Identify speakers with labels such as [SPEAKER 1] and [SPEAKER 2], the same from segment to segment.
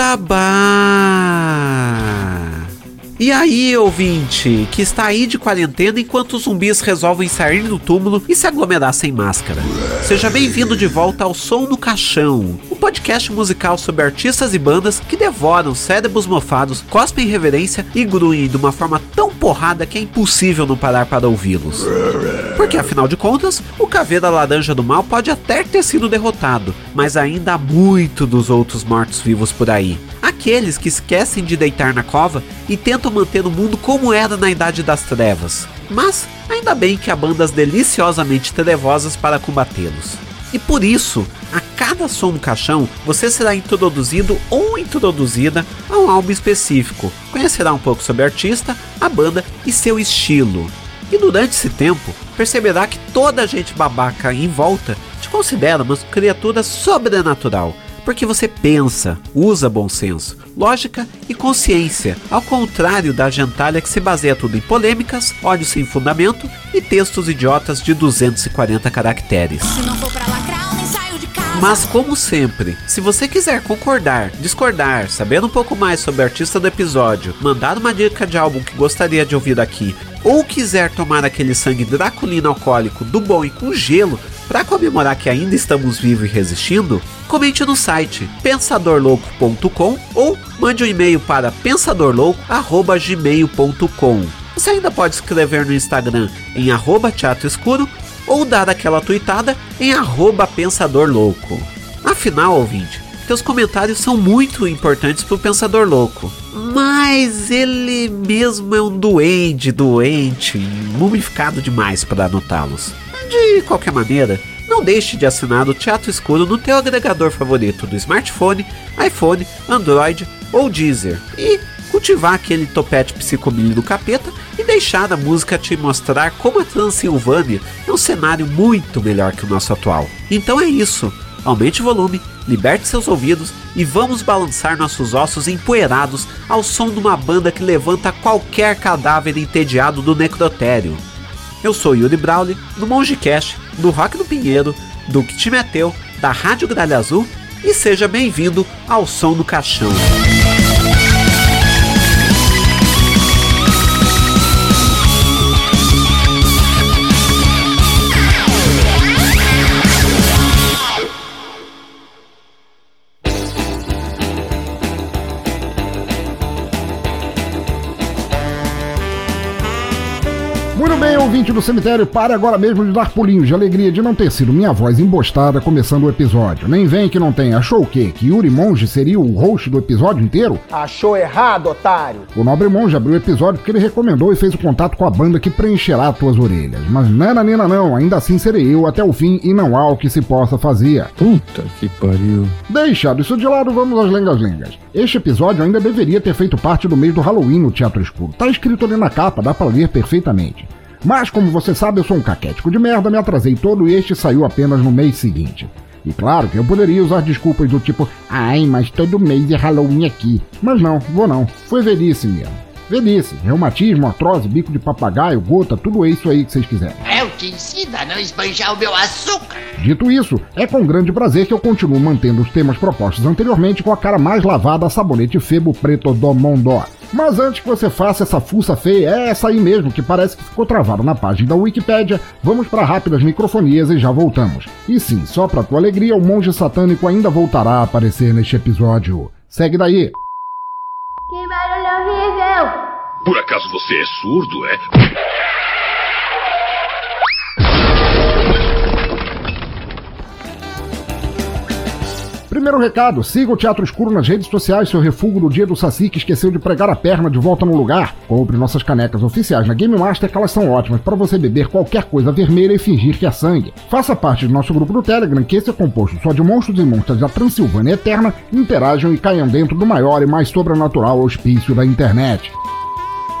[SPEAKER 1] Suprabá! E aí, ouvinte, que está aí de quarentena enquanto os zumbis resolvem sair do túmulo e se aglomerar sem máscara. Seja bem-vindo de volta ao Som no Caixão, um podcast musical sobre artistas e bandas que devoram cérebros mofados, cospem reverência e gruem de uma forma tão porrada que é impossível não parar para ouvi-los. Porque afinal de contas, o Caveira Laranja do Mal pode até ter sido derrotado, mas ainda há muito dos outros mortos-vivos por aí. Aqueles que esquecem de deitar na cova e tentam manter o mundo como era na Idade das Trevas. Mas ainda bem que há bandas deliciosamente trevosas para combatê-los. E por isso, a cada som no caixão, você será introduzido ou introduzida a um álbum específico. Conhecerá um pouco sobre o artista, a banda e seu estilo. E durante esse tempo, perceberá que toda a gente babaca em volta te considera uma criatura sobrenatural. Porque você pensa, usa bom senso, lógica e consciência, ao contrário da gentalha que se baseia tudo em polêmicas, ódio sem fundamento e textos idiotas de 240 caracteres. Mas como sempre, se você quiser concordar, discordar, saber um pouco mais sobre o artista do episódio, mandar uma dica de álbum que gostaria de ouvir aqui, ou quiser tomar aquele sangue draculino alcoólico do bom e com gelo para comemorar que ainda estamos vivos e resistindo, comente no site pensadorlouco.com ou mande um e-mail para pensadorlouco@gmail.com. Você ainda pode escrever no Instagram em arroba teatro escuro ou dar aquela tuitada em arroba pensador louco. Afinal, ouvinte, teus comentários são muito importantes pro Pensador Louco. Mas ele mesmo é um duende, doente, mumificado demais para anotá-los. De qualquer maneira, não deixe de assinar o Teatro Escuro no teu agregador favorito do smartphone, iPhone, Android ou Deezer. E cultivar aquele topete psicomilho do capeta e deixar a música te mostrar como a Transilvânia é um cenário muito melhor que o nosso atual. Então é isso. Aumente o volume, liberte seus ouvidos e vamos balançar nossos ossos empoeirados ao som de uma banda que levanta qualquer cadáver entediado do necrotério. Eu sou Yuri Brawley, do Mongecast, do Rock do Pinheiro, do Que Te Meteu, da Rádio Gralha Azul e seja bem-vindo ao Som do Caixão.
[SPEAKER 2] Ouvinte do cemitério, pare agora mesmo de dar pulinhos de alegria de não ter sido minha voz embostada começando o episódio. Nem vem que não tem. Achou o quê? Que Yuri Monge seria o host do episódio inteiro?
[SPEAKER 3] Achou errado, otário.
[SPEAKER 2] O nobre monge abriu o episódio porque ele recomendou e fez o contato com a banda que preencherá tuas orelhas. Mas nananina não, ainda assim serei eu até o fim e não há o que se possa fazer.
[SPEAKER 4] Puta que pariu.
[SPEAKER 2] Deixado isso de lado, vamos às lengas-lengas. Este episódio ainda deveria ter feito parte do mês do Halloween no Teatro Escuro. Tá escrito ali na capa, dá pra ler perfeitamente. Mas como você sabe, eu sou um caquético de merda, me atrasei todo e este saiu apenas no mês seguinte. E claro que eu poderia usar desculpas do tipo, ai, mas todo mês é Halloween aqui. Mas não, vou não. Foi velhice mesmo. Velhice, reumatismo, artrose, bico de papagaio, gota, tudo isso aí que vocês quiserem.
[SPEAKER 5] Eu te ensino a não esbanjar o meu açúcar.
[SPEAKER 2] Dito isso, é com grande prazer que eu continuo mantendo os temas propostos anteriormente com a cara mais lavada a sabonete febo preto do mundo. Mas antes que você faça essa fuça feia, é essa aí mesmo que parece que ficou travado na página da Wikipédia, vamos para rápidas microfonias e já voltamos. E sim, só para tua alegria, o monge satânico ainda voltará a aparecer neste episódio. Segue daí!
[SPEAKER 6] Que barulho horrível!
[SPEAKER 7] Por acaso você é surdo, é?
[SPEAKER 2] Primeiro recado, siga o Teatro Escuro nas redes sociais, seu refúgio no dia do Saci que esqueceu de pregar a perna de volta no lugar. Compre nossas canecas oficiais na Game Master que elas são ótimas para você beber qualquer coisa vermelha e fingir que é sangue. Faça parte do nosso grupo do Telegram, que esse é composto só de monstros e monstras da Transilvânia Eterna, interajam e caiam dentro do maior e mais sobrenatural hospício da internet.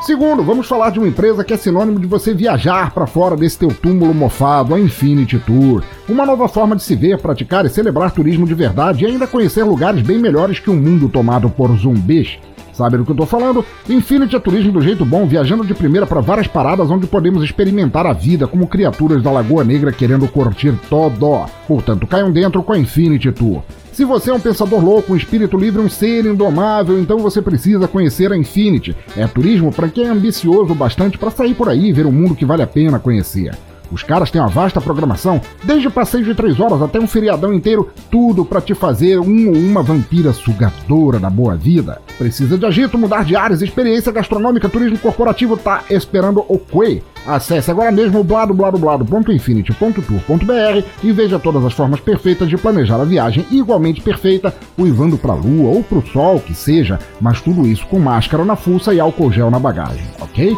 [SPEAKER 2] Segundo, vamos falar de uma empresa que é sinônimo de você viajar para fora desse teu túmulo mofado, a Infinity Tour. Uma nova forma de se ver, praticar e celebrar turismo de verdade e ainda conhecer lugares bem melhores que um mundo tomado por zumbis. Sabe do que eu tô falando? Infinity é turismo do jeito bom, viajando de primeira para várias paradas onde podemos experimentar a vida como criaturas da Lagoa Negra querendo curtir todo. Portanto, caiam dentro com a Infinity Tour. Se você é um pensador louco, um espírito livre, um ser indomável, então você precisa conhecer a Infinity. É turismo para quem é ambicioso bastante para sair por aí e ver um mundo que vale a pena conhecer. Os caras têm uma vasta programação, desde passeios de três horas até um feriadão inteiro, tudo para te fazer um ou uma vampira sugadora da boa vida. Precisa de agito, mudar de áreas, experiência gastronômica, turismo corporativo, tá esperando o quê? Acesse agora mesmo o bladobladoblado.infinity.tour.br e veja todas as formas perfeitas de planejar a viagem igualmente perfeita, uivando pra lua ou pro sol, que seja, mas tudo isso com máscara na fuça e álcool gel na bagagem, ok?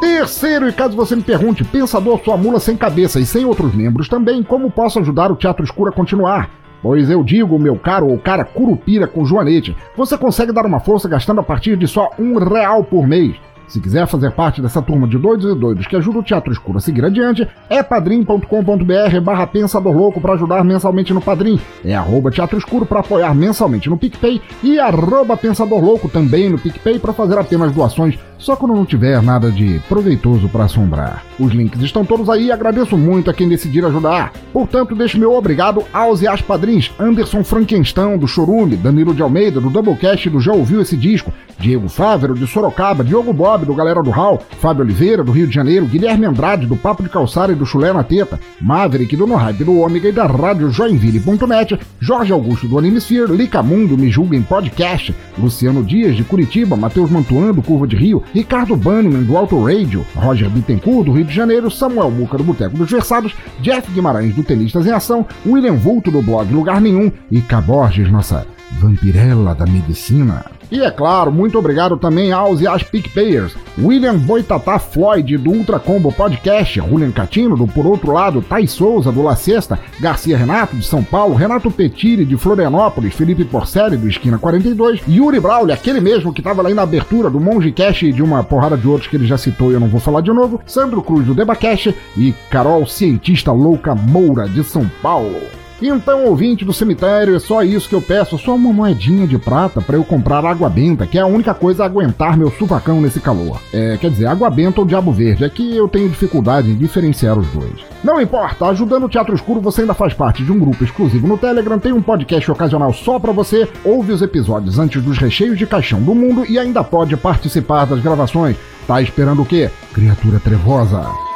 [SPEAKER 2] Terceiro, e caso você me pergunte, pensador sua mula sem cabeça e sem outros membros também, como posso ajudar o Teatro Escuro a continuar? Pois eu digo, meu caro ou cara curupira com joanete, você consegue dar uma força gastando a partir de só um real por mês. Se quiser fazer parte dessa turma de doidos e doidos que ajuda o Teatro Escuro a seguir adiante, é padrim.com.br barra Pensador Louco para ajudar mensalmente no Padrim. É arroba Teatro Escuro para apoiar mensalmente no PicPay e arroba Pensador Louco também no PicPay para fazer apenas doações só quando não tiver nada de proveitoso para assombrar. Os links estão todos aí e agradeço muito a quem decidir ajudar. Portanto, deixo meu obrigado aos e às padrinhos Anderson Frankenstein, do Chorume, Danilo de Almeida, do Doublecast, do Já Ouviu Esse Disco, Diego Fávero, de Sorocaba, Diogo Bob, do Galera do Hall, Fábio Oliveira, do Rio de Janeiro, Guilherme Andrade, do Papo de Calçara e do Chulé na Teta, Maverick, do No Hype do Ômega e da Rádio Joinville.net, Jorge Augusto, do Animesphere, Licamundo, Me Julguem Podcast, Luciano Dias, de Curitiba, Matheus Mantuan, do Curva de Rio, Ricardo Banniman, do Auto Radio, Roger Bittencourt, do Rio de Janeiro, Samuel Muca, do Boteco dos Versados, Jeff Guimarães, do Tenistas em Ação, William Vulto, do blog Lugar Nenhum e Caborges, nossa vampirela da medicina. E é claro, muito obrigado também aos e às PicPayers. William Boitatá Floyd, do Ultra Combo Podcast, Julian Catino, do Por Outro Lado, Thay Souza, do La Sexta, Garcia Renato, de São Paulo, Renato Petiri, de Florianópolis, Felipe Porcelli, do Esquina 42, Yuri Braulio, aquele mesmo que estava lá na abertura do Monge Cash e de uma porrada de outros que ele já citou e eu não vou falar de novo, Sandro Cruz, do Debacash e Carol Cientista Louca Moura, de São Paulo. Então, ouvinte do cemitério, é só isso que eu peço, só uma moedinha de prata para eu comprar água benta, que é a única coisa a aguentar meu suvacão nesse calor. É, quer dizer, água benta ou diabo verde, é que eu tenho dificuldade em diferenciar os dois. Não importa, ajudando o Teatro Escuro você ainda faz parte de um grupo exclusivo no Telegram, tem um podcast ocasional só para você, ouve os episódios antes dos recheios de caixão do mundo e ainda pode participar das gravações. Tá esperando o quê? Criatura trevosa.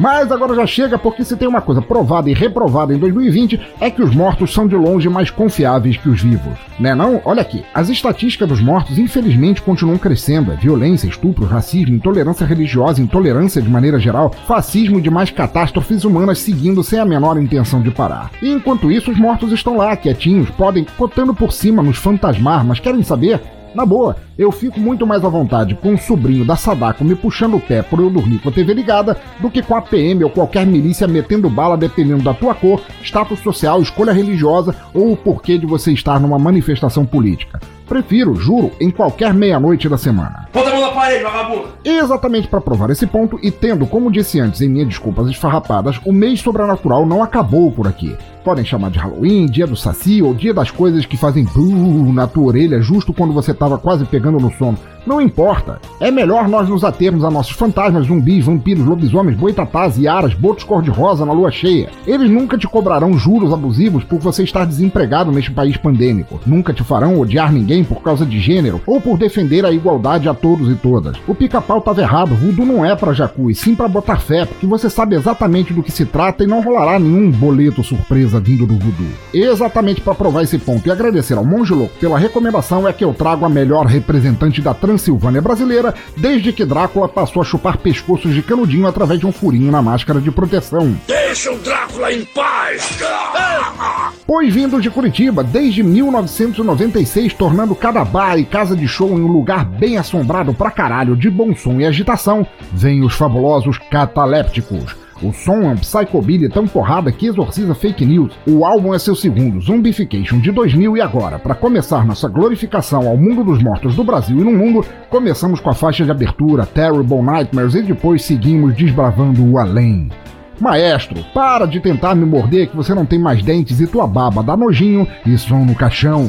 [SPEAKER 2] Mas agora já chega porque se tem uma coisa provada e reprovada em 2020 é que os mortos são de longe mais confiáveis que os vivos. Né não? Olha aqui, as estatísticas dos mortos infelizmente continuam crescendo. É violência, estupro, racismo, intolerância religiosa, intolerância de maneira geral, fascismo e demais catástrofes humanas seguindo sem a menor intenção de parar. E enquanto isso, os mortos estão lá, quietinhos, podem, cotando por cima, nos fantasmar, mas querem saber? Na boa, eu fico muito mais à vontade com o sobrinho da Sadako me puxando o pé por eu dormir com a TV ligada do que com a PM ou qualquer milícia metendo bala dependendo da tua cor, status social, escolha religiosa ou o porquê de você estar numa manifestação política. Prefiro, juro, em qualquer meia-noite da semana.
[SPEAKER 4] Bota a mão na parede, vagabundo!
[SPEAKER 2] Exatamente para provar esse ponto e tendo, como disse antes em minhas desculpas esfarrapadas, o mês sobrenatural não acabou por aqui. Podem chamar de Halloween, dia do Saci ou dia das coisas que fazem buh na tua orelha justo quando você tava quase pegando no sono. Não importa. É melhor nós nos atermos a nossos fantasmas, zumbis, vampiros, lobisomens, boitatás, iaras, botos cor-de-rosa na lua cheia. Eles nunca te cobrarão juros abusivos por você estar desempregado neste país pandêmico. Nunca te farão odiar ninguém por causa de gênero ou por defender a igualdade a todos e todas. O pica-pau tava errado. Voodoo não é pra jacu, e sim pra botar fé, porque você sabe exatamente do que se trata e não rolará nenhum boleto surpresa vindo do voodoo. Exatamente para provar esse ponto e agradecer ao Monge Louco pela recomendação é que eu trago a melhor representante da Transilvânia brasileira desde que Drácula passou a chupar pescoços de canudinho através de um furinho na máscara de proteção.
[SPEAKER 7] Deixa o Drácula em paz!
[SPEAKER 2] Pois vindo de Curitiba desde 1996, tornando cada bar e casa de show em um lugar bem assombrado pra caralho de bom som e agitação, vem os fabulosos Catalépticos. O som é um psychobilly tão porrada que exorciza fake news. O álbum é seu segundo, Zumbification, de 2000 e agora, para começar nossa glorificação ao mundo dos mortos do Brasil e no mundo, começamos com a faixa de abertura Terrible Nightmares e depois seguimos desbravando o além. Maestro, para de tentar me morder que você não tem mais dentes e tua baba dá nojinho e som no caixão.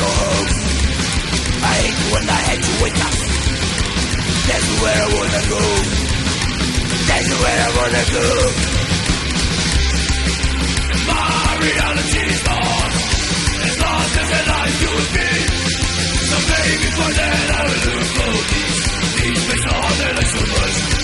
[SPEAKER 8] go home. I hate when I had to wake up. That's where I wanna go. That's where I wanna go. My reality is lost. As lost as a life you would So baby, before then I will lose both these. These things are all that I should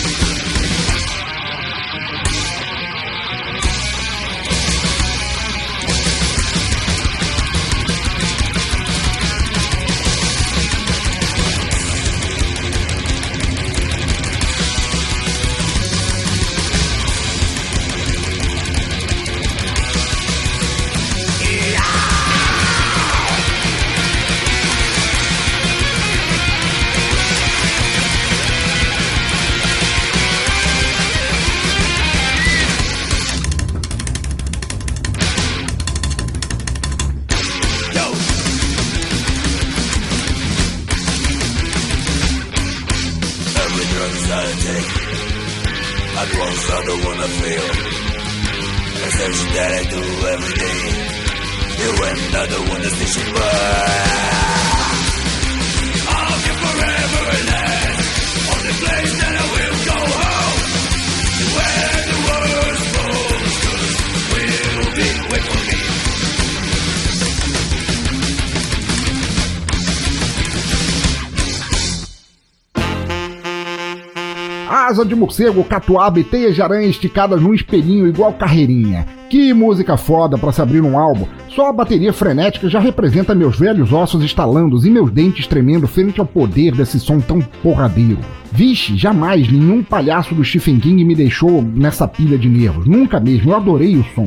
[SPEAKER 2] Asa de morcego, catuaba e teias de aranha esticadas num espelhinho igual carreirinha. Que música foda pra se abrir um álbum. Só a bateria frenética já representa meus velhos ossos estalando e meus dentes tremendo frente ao poder desse som tão porradeiro. Vixe, jamais nenhum palhaço do Stephen King me deixou nessa pilha de nervos. Nunca mesmo, eu adorei o som.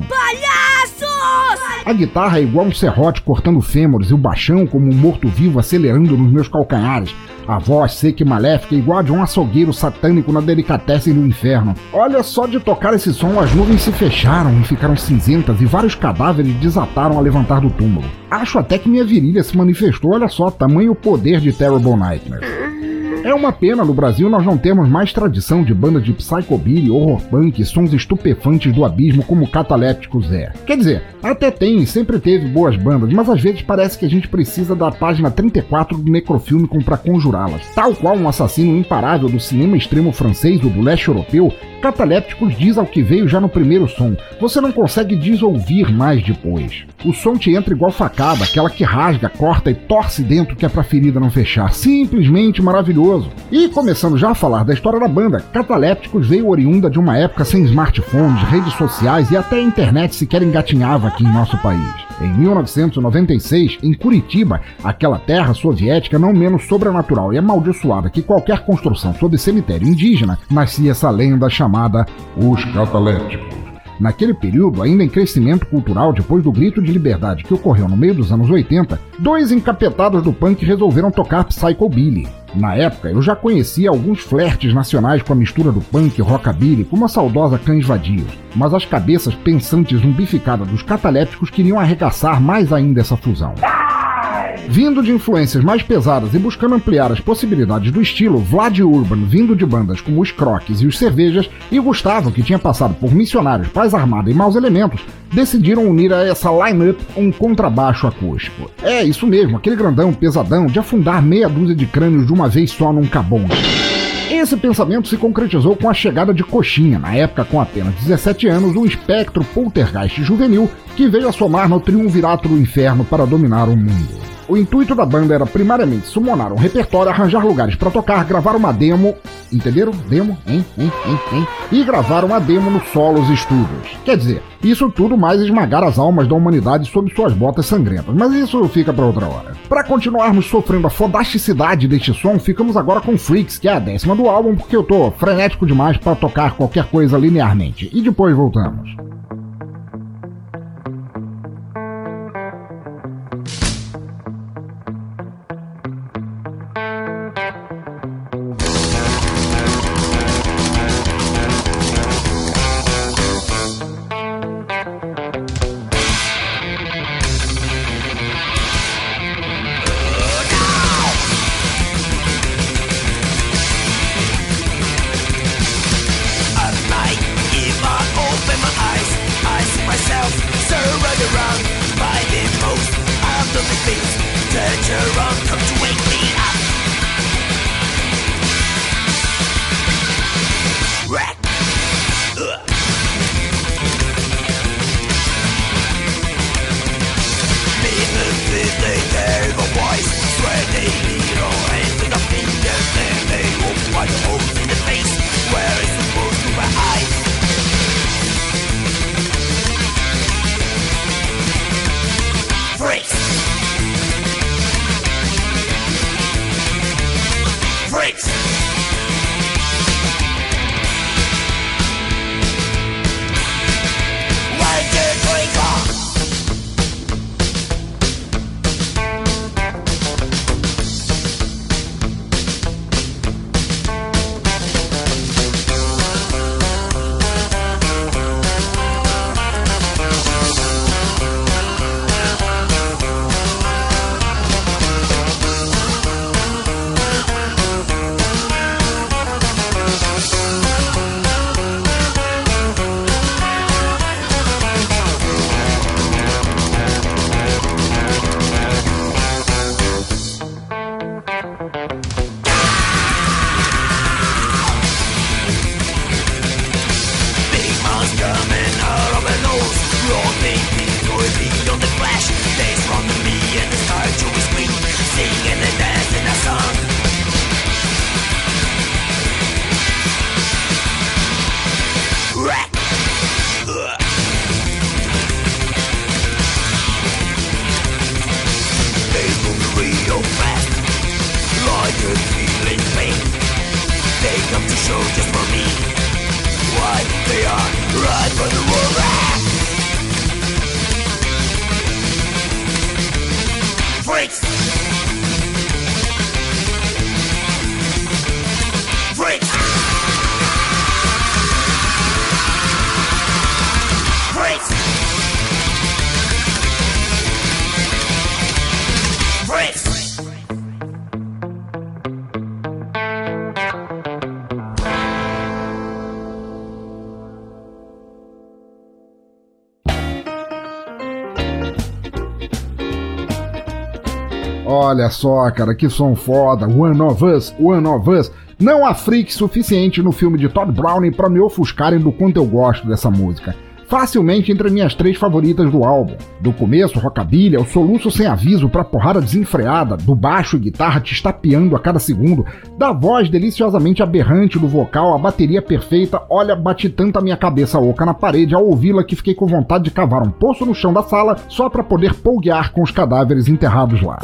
[SPEAKER 2] A guitarra é igual um serrote cortando fêmures e o baixão como um morto-vivo acelerando nos meus calcanhares. A voz seca e maléfica é igual a de um açougueiro satânico na delicatessen do inferno. Olha só de tocar esse som, as nuvens se fecharam e ficaram cinzentas e vários cadáveres desataram a levantar do túmulo. Acho até que minha virilha se manifestou, olha só, tamanho poder de Terrible Nightmares. É uma pena no Brasil nós não temos mais tradição de bandas de psychobilly, horror punk sons estupefantes do abismo como Catalépticos é. Quer dizer, até tem, sempre teve boas bandas, mas às vezes parece que a gente precisa da página 34 do Necrofilmicum para conjurá-las. Tal qual um assassino imparável do cinema extremo francês ou do leste europeu, Catalépticos diz ao que veio já no primeiro som. Você não consegue desouvir mais depois. O som te entra igual facada, aquela que rasga, corta e torce dentro que é pra ferida não fechar. Simplesmente maravilhoso. E começando já a falar da história da banda, Catalépticos veio oriunda de uma época sem smartphones, redes sociais e até a internet sequer engatinhava aqui em nosso país. Em 1996, em Curitiba, aquela terra soviética não menos sobrenatural e amaldiçoada que qualquer construção sob cemitério indígena, nascia essa lenda chamada Os Catalépticos. Naquele período, ainda em crescimento cultural depois do grito de liberdade que ocorreu no meio dos anos 80, dois encapetados do punk resolveram tocar Psychobilly. Na época, eu já conhecia alguns flertes nacionais com a mistura do punk e rockabilly, como a saudosa Cães Vadios, mas as cabeças pensantes zumbificadas dos catalépticos queriam arregaçar mais ainda essa fusão. Vindo de influências mais pesadas e buscando ampliar as possibilidades do estilo, Vlad Urban, vindo de bandas como os Croques e os Cervejas, e Gustavo, que tinha passado por Missionários, Paz Armada e Maus Elementos, decidiram unir a essa line-up um contrabaixo acústico. É, isso mesmo, aquele grandão pesadão de afundar meia dúzia de crânios de uma vez só num cabonde. Esse pensamento se concretizou com a chegada de Coxinha, na época com apenas 17 anos, um espectro poltergeist juvenil que veio a somar no triunvirato do inferno para dominar o mundo. O intuito da banda era primariamente summonar um repertório, arranjar lugares para tocar, gravar uma demo, entenderam? Demo, hein, hein, hein, hein? E gravar uma demo no Solos Studios. Quer dizer, isso tudo mais esmagar as almas da humanidade sob suas botas sangrentas, mas isso fica para outra hora. Para continuarmos sofrendo a fodasticidade deste som, ficamos agora com Freaks, que é a décima do álbum, porque eu tô frenético demais para tocar qualquer coisa linearmente. E depois voltamos. Olha só, cara, que som foda. One of Us, One of Us. Não há freak suficiente no filme de Todd Browning pra me ofuscarem do quanto eu gosto dessa música. Facilmente entre minhas três favoritas do álbum. Do começo, rockabilly, ao soluço sem aviso pra porrada desenfreada, do baixo e guitarra te estapeando a cada segundo, da voz deliciosamente aberrante do vocal, a bateria perfeita, olha, bati tanto a minha cabeça oca na parede ao ouvi-la que fiquei com vontade de cavar um poço no chão da sala só pra poder polguear com os cadáveres enterrados lá.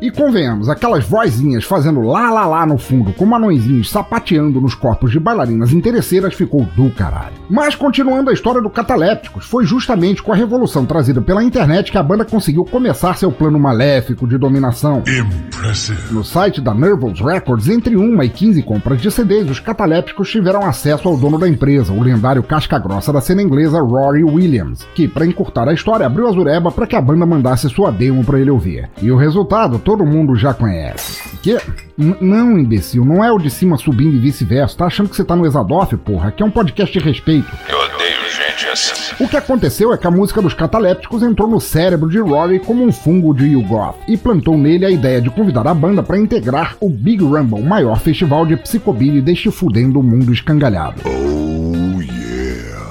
[SPEAKER 2] E convenhamos, aquelas vozinhas fazendo lá lá lá no fundo, com anõezinhos sapateando nos corpos de bailarinas interesseiras ficou do caralho. Mas continuando a história do Catalépticos, foi justamente com a revolução trazida pela internet que a banda conseguiu começar seu plano maléfico de dominação. No site da Nervous Records, entre uma e 15 compras de CDs, os catalépticos tiveram acesso ao dono da empresa, o lendário casca-grossa da cena inglesa Rory Williams, que, para encurtar a história, abriu a zureba para que a banda mandasse sua demo para ele ouvir. E o resultado todo mundo já conhece. Que? N- não, imbecil, não é o de cima subindo e vice-versa. Tá achando que você tá no Exadoff, porra? Aqui é um podcast de respeito.
[SPEAKER 4] Eu odeio gente assim.
[SPEAKER 2] O que aconteceu é que a música dos catalépticos entrou no cérebro de Rory como um fungo de Yugoth e plantou nele a ideia de convidar a banda para integrar o Big Rumble, o maior festival de psicobilly deste fudendo mundo escangalhado.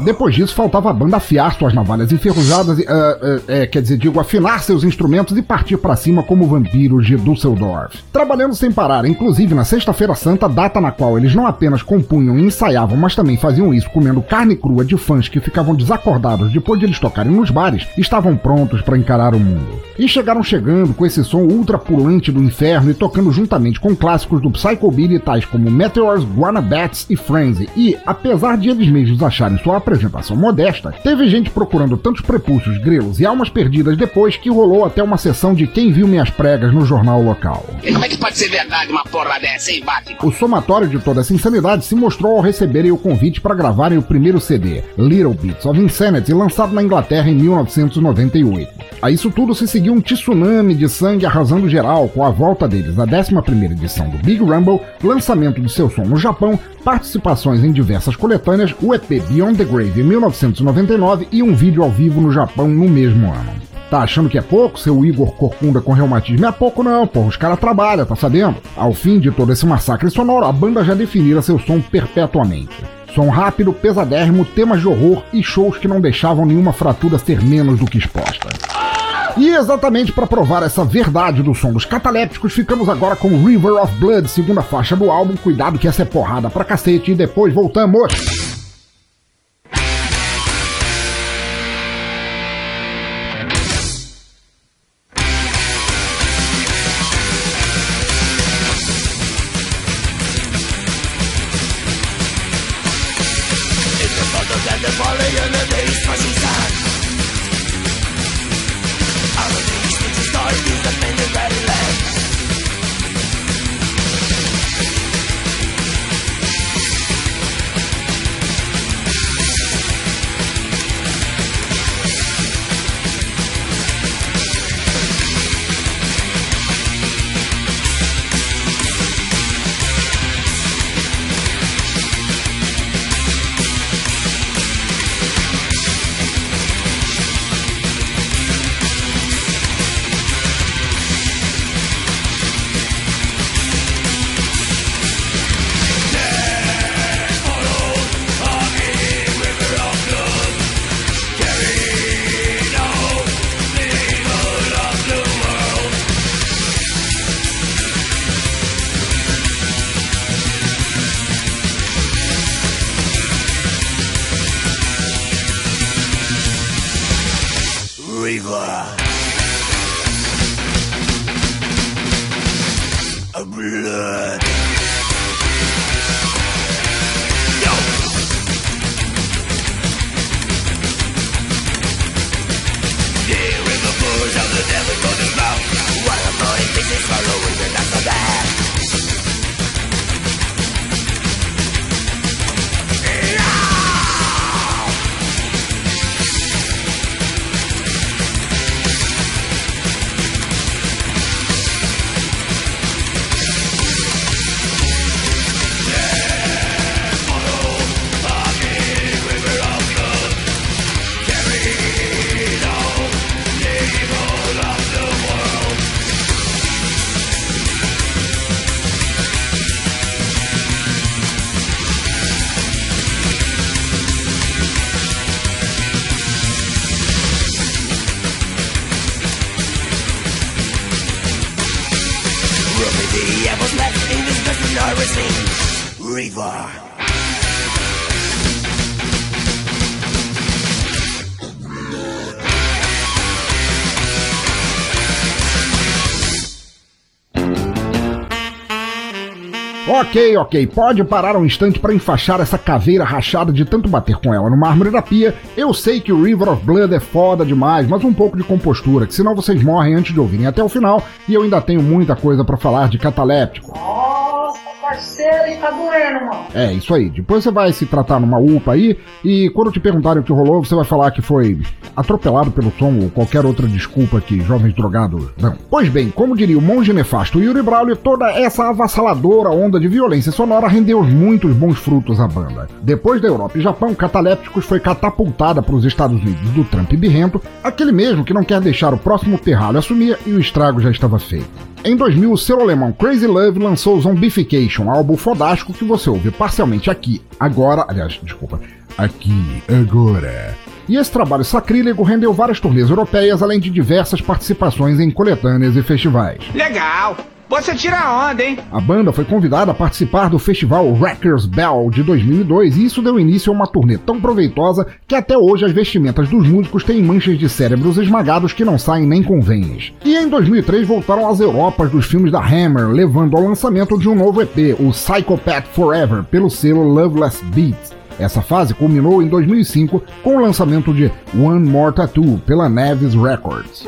[SPEAKER 2] Depois disso, faltava a banda afiar suas navalhas enferrujadas ah, ah, é, quer dizer, digo, afinar seus instrumentos e partir pra cima como vampiros de Düsseldorf. Trabalhando sem parar, inclusive na Sexta-feira Santa, data na qual eles não apenas compunham e ensaiavam, mas também faziam isso comendo carne crua de fãs que ficavam desacordados depois de eles tocarem nos bares, estavam prontos para encarar o mundo. E chegaram chegando com esse som ultra pulante do inferno e tocando juntamente com clássicos do Psychobilly tais como Meteors, Guanabats e Frenzy. E, apesar de eles mesmos acharem sua apresentação modesta, teve gente procurando tantos prepúcios, grelos e almas perdidas depois que rolou até uma sessão de Quem Viu Minhas Pregas no jornal local.
[SPEAKER 5] E como é que pode ser verdade uma porra dessa, hein, Batman?
[SPEAKER 2] O somatório de toda essa insanidade se mostrou ao receberem o convite para gravarem o primeiro CD, Little Bits of Insanity, lançado na Inglaterra em 1998. A isso tudo se seguiu um tsunami de sangue arrasando geral com a volta deles à 11ª edição do Big Rumble, lançamento de seu som no Japão, participações em diversas coletâneas, o EP Beyond the Grave em 1999 e um vídeo ao vivo no Japão no mesmo ano. Tá achando que é pouco, seu Igor Corcunda com reumatismo? É pouco não, porra, os caras trabalham, tá sabendo? Ao fim de todo esse massacre sonoro, a banda já definira seu som perpetuamente. Som rápido, pesadérrimo, temas de horror e shows que não deixavam nenhuma fratura ser menos do que exposta. E exatamente para provar essa verdade do som dos catalépticos, ficamos agora com River of Blood, segunda faixa do álbum. Cuidado que essa é porrada pra cacete e depois voltamos. Ok, ok, pode parar um instante para enfaixar essa caveira rachada de tanto bater com ela no mármore da pia. Eu sei que o River of Blood é foda demais, mas um pouco de compostura, que senão vocês morrem antes de ouvirem até o final e eu ainda tenho muita coisa para falar de cataléptico.
[SPEAKER 9] Parceiro, tá doendo, mano.
[SPEAKER 2] É, isso aí. Depois você vai se tratar numa UPA aí e quando te perguntarem o que rolou, você vai falar que foi atropelado pelo som ou qualquer outra desculpa que jovens drogados dão. Pois bem, como diria o monge nefasto Yuri Braulio, toda essa avassaladora onda de violência sonora rendeu muitos bons frutos à banda. Depois da Europa e Japão, Catalépticos foi catapultada para os Estados Unidos do Trump birrento, aquele mesmo que não quer deixar o próximo perralho assumir e o estrago já estava feito. Em 2000, o seu alemão Crazy Love lançou Zombification, álbum fodástico que você ouve parcialmente aqui, agora, aliás, desculpa, aqui, agora. E esse trabalho sacrílego rendeu várias turnês europeias, além de diversas participações em coletâneas e festivais.
[SPEAKER 5] Legal! Você tira a onda, hein?
[SPEAKER 2] A banda foi convidada a participar do festival Wreckers Bell de 2002 e isso deu início a uma turnê tão proveitosa que até hoje as vestimentas dos músicos têm manchas de cérebros esmagados que não saem nem com veias. E em 2003 voltaram às Europas dos filmes da Hammer, levando ao lançamento de um novo EP, o Psychopath Forever, pelo selo Loveless Beats. Essa fase culminou em 2005 com o lançamento de One More Tattoo pela Nevis Records.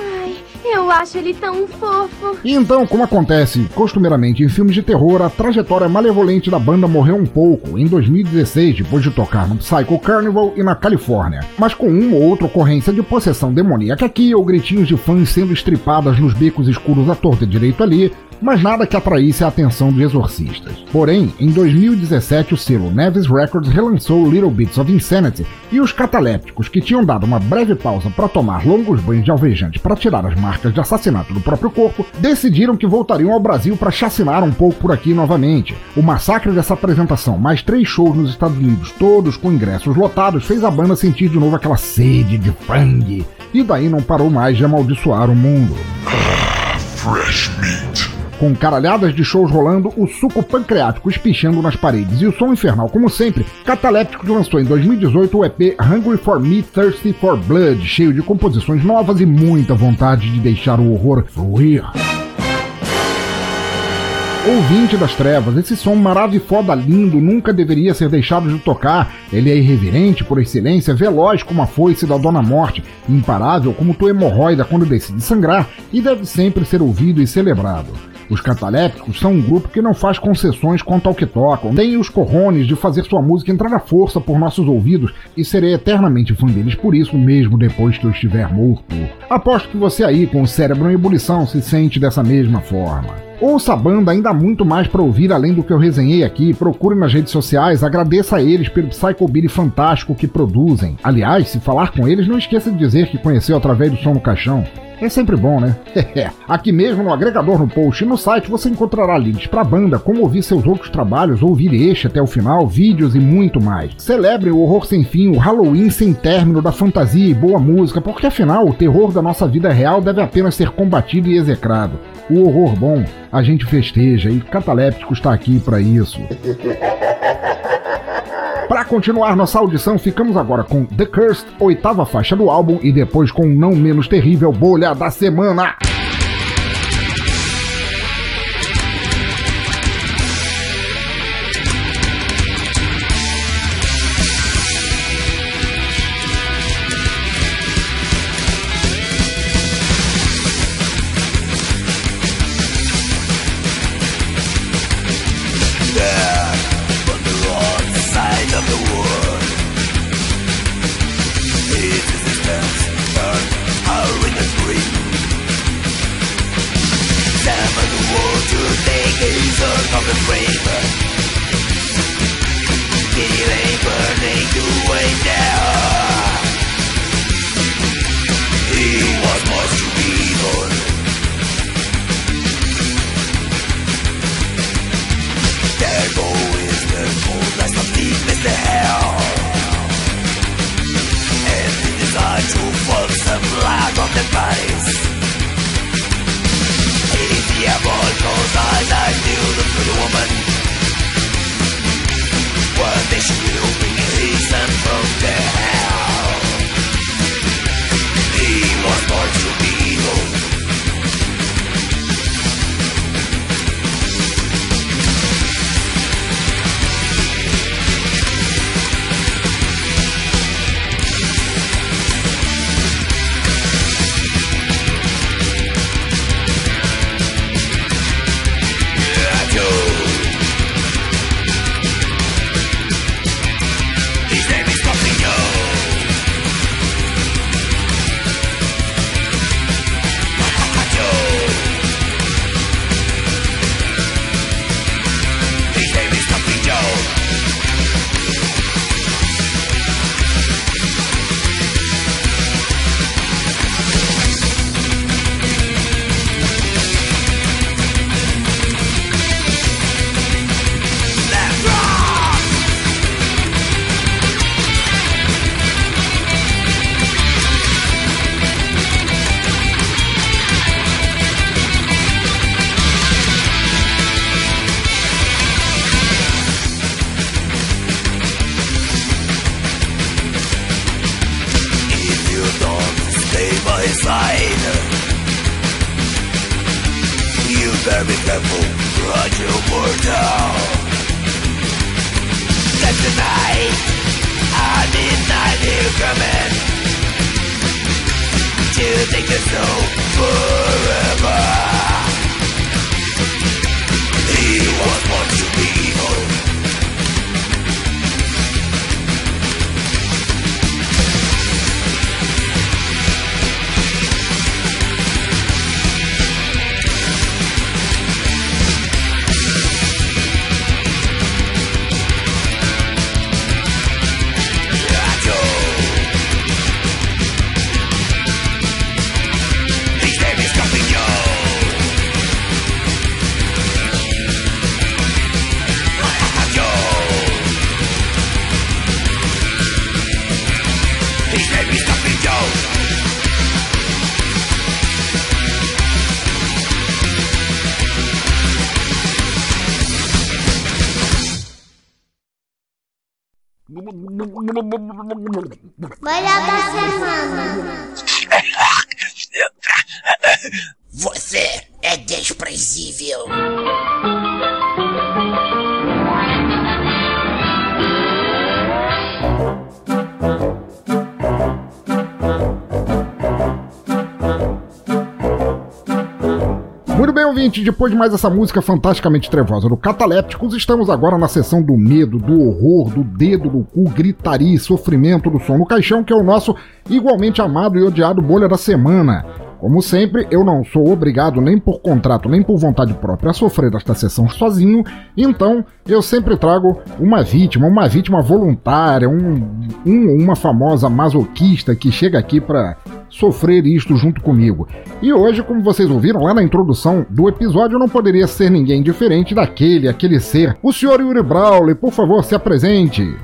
[SPEAKER 6] Eu acho ele tão fofo.
[SPEAKER 2] E então, como acontece costumeiramente em filmes de terror, a trajetória malevolente da banda morreu um pouco em 2016, depois de tocar no Psycho Carnival e na Califórnia, mas com uma ou outra ocorrência de possessão demoníaca aqui ou gritinhos de fãs sendo estripadas nos becos escuros à torta direito ali, mas nada que atraísse a atenção dos exorcistas. Porém, em 2017, o selo Nevis Records relançou Little Bits of Insanity e os catalépticos, que tinham dado uma breve pausa para tomar longos banhos de alvejante para tirar as marcas de assassinato do próprio corpo, decidiram que voltariam ao Brasil para chacinar um pouco por aqui novamente. O massacre dessa apresentação, mais três shows nos Estados Unidos, todos com ingressos lotados, fez a banda sentir de novo aquela sede de sangue. E daí não parou mais de amaldiçoar o mundo.
[SPEAKER 4] Fresh meat.
[SPEAKER 2] Com caralhadas de shows rolando, o suco pancreático espichando nas paredes e o som infernal, como sempre, Catalépticos lançou em 2018 o EP Hungry for Me, Thirsty for Blood, cheio de composições novas e muita vontade de deixar o horror fluir. Ouvinte das trevas, esse som maravilhoso, lindo, nunca deveria ser deixado de tocar. Ele é irreverente por excelência, veloz como a foice da Dona Morte, imparável como tua hemorroida quando decide sangrar, e deve sempre ser ouvido e celebrado. Os catalépticos são um grupo que não faz concessões quanto ao que tocam, tem os corrones de fazer sua música entrar à força por nossos ouvidos e serei eternamente fã deles por isso, mesmo depois que eu estiver morto. Aposto que você aí, com o cérebro em ebulição, se sente dessa mesma forma. Ouça a banda ainda muito mais para ouvir além do que eu resenhei aqui. Procure nas redes sociais, agradeça a eles pelo Psychobilly fantástico que produzem. Aliás, se falar com eles, não esqueça de dizer que conheceu através do som no caixão. É sempre bom, né? Aqui mesmo no agregador no post e no site você encontrará links para a banda, como ouvir seus outros trabalhos, ouvir este até o final, vídeos e muito mais. Celebre o horror sem fim, o Halloween sem término da fantasia e boa música, porque afinal o terror da nossa vida real deve apenas ser combatido e execrado. O horror bom a gente festeja e Cataléptico está aqui para isso. Para continuar nossa audição, ficamos agora com The Cursed, oitava faixa do álbum, e depois com o não menos terrível bolha da semana.
[SPEAKER 6] Melhor da semana.
[SPEAKER 7] Você é desprezível.
[SPEAKER 2] Bem, ouvinte, depois de mais essa música fantasticamente trevosa do Catalépticos, estamos agora na sessão do medo, do horror, do dedo no cu, gritaria e sofrimento do som no caixão, que é o nosso igualmente amado e odiado bolha da semana. Como sempre, eu não sou obrigado nem por contrato nem por vontade própria a sofrer esta sessão sozinho, então eu sempre trago uma vítima, uma vítima voluntária, um, um- uma famosa masoquista que chega aqui para sofrer isto junto comigo. E hoje, como vocês ouviram lá na introdução do episódio, não poderia ser ninguém diferente daquele, aquele ser. O senhor Yuri Brawley, por favor, se apresente.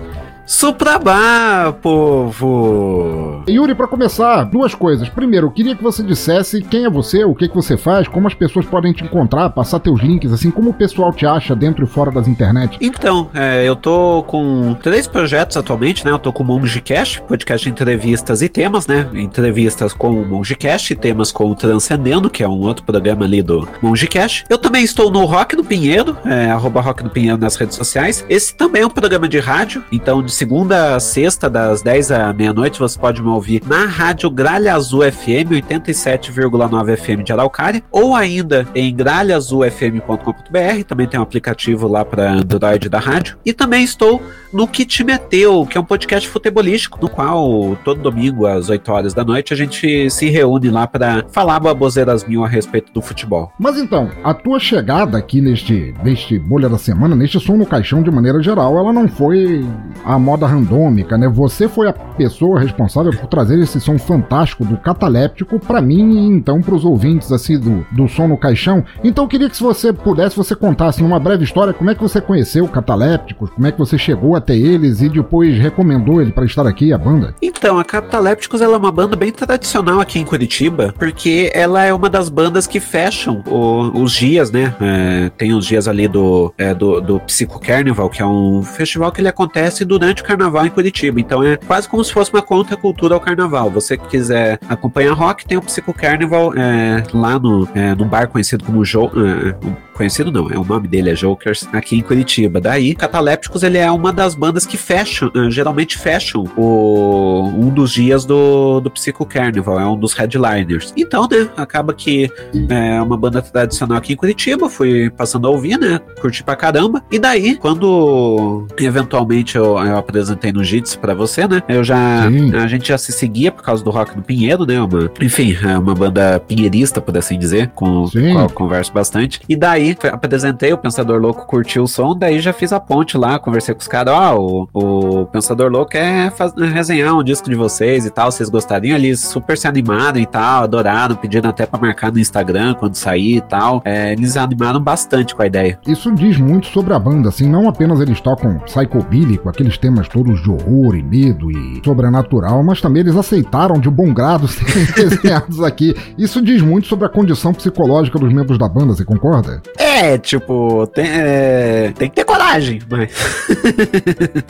[SPEAKER 1] Suprabá, povo!
[SPEAKER 2] Yuri, para começar, duas coisas. Primeiro, eu queria que você dissesse quem é você, o que, que você faz, como as pessoas podem te encontrar, passar teus links, assim, como o pessoal te acha dentro e fora das internet.
[SPEAKER 1] Então, é, eu tô com três projetos atualmente, né? Eu tô com o MongeCast, podcast de entrevistas e temas, né? Entrevistas com o MongeCast e temas com o Transcendendo, que é um outro programa ali do MongeCast. Eu também estou no Rock do Pinheiro, é, arroba Rock do Pinheiro nas redes sociais. Esse também é um programa de rádio, então de segunda a sexta, das 10 à meia-noite, você pode me ouvir na rádio Gralha Azul FM, 87,9 FM de Araucária, ou ainda em gralhaazulfm.com.br, também tem um aplicativo lá para Android da rádio. E também estou no Te Meteu, que é um podcast futebolístico, no qual todo domingo às 8 horas da noite a gente se reúne lá para falar baboseiras mil a respeito do futebol.
[SPEAKER 2] Mas então, a tua chegada aqui neste, neste Bolha da Semana, neste som no caixão de maneira geral, ela não foi a moda randômica, né? Você foi a pessoa responsável por trazer esse som fantástico do cataléptico pra mim e então pros ouvintes assim do, do som no caixão. Então eu queria que se você pudesse, você contasse numa breve história como é que você conheceu o catalépticos, como é que você chegou até eles e depois recomendou ele pra estar aqui, a banda.
[SPEAKER 1] Então, a Catalépticos ela é uma banda bem tradicional aqui em Curitiba, porque ela é uma das bandas que fecham o- os dias, né? É, tem os dias ali do, é, do, do Psico Carnival, que é um festival que ele acontece durante o carnaval em Curitiba. Então é quase como se fosse uma contracultura ao carnaval. Você que quiser acompanhar rock, tem o Psico Carnival é, lá no, é, bar conhecido como Jo. é, conhecido não, é o nome dele é Jokers, aqui em Curitiba. Daí, Catalépticos ele é uma das bandas que fecham, eh, geralmente fecham o, um dos dias do, do Psico Carnival, é um dos headliners. Então, né, acaba que é uma banda tradicional aqui em Curitiba, fui passando a ouvir, né, curti pra caramba. E daí, quando eventualmente eu, eu apresentei no Jits pra você, né, eu já,
[SPEAKER 2] Sim.
[SPEAKER 1] a gente já se seguia por causa do Rock do Pinheiro, né, uma, enfim, é uma banda pinheirista, por assim dizer, com,
[SPEAKER 2] Sim.
[SPEAKER 1] a eu converso bastante. E daí, apresentei, o Pensador Louco curtiu o som, daí já fiz a ponte lá, conversei com os caras, ó, o, o Pensador Louco quer faz- resenhar um disco de vocês e tal, vocês gostariam? Eles super se animaram e tal, adoraram, pediram até pra marcar no Instagram quando sair e tal. É, eles animaram bastante com a ideia.
[SPEAKER 2] Isso diz muito sobre a banda, assim, não apenas eles tocam psychobilly com aqueles temas temas todos de horror e medo e sobrenatural, mas também eles aceitaram de bom grado serem desenhados aqui. Isso diz muito sobre a condição psicológica dos membros da banda, você concorda?
[SPEAKER 1] É, tipo, tem, é, tem que ter coragem, mas.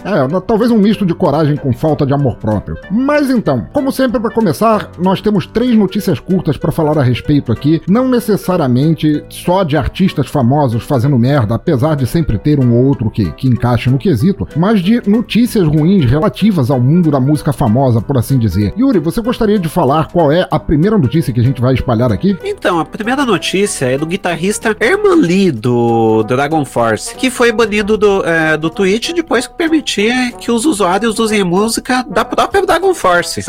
[SPEAKER 2] É, talvez um misto de coragem com falta de amor próprio. Mas então, como sempre, para começar, nós temos três notícias curtas para falar a respeito aqui, não necessariamente só de artistas famosos fazendo merda, apesar de sempre ter um ou outro que, que encaixe no quesito, mas de notícias ruins relativas ao mundo da música famosa, por assim dizer. Yuri, você gostaria de falar qual é a primeira notícia que a gente vai espalhar aqui?
[SPEAKER 1] Então, a primeira notícia é do guitarrista Herman Lee, do Dragon Force, que foi banido do, é, do Twitch depois que permitia que os usuários usem música da própria Dragon Force.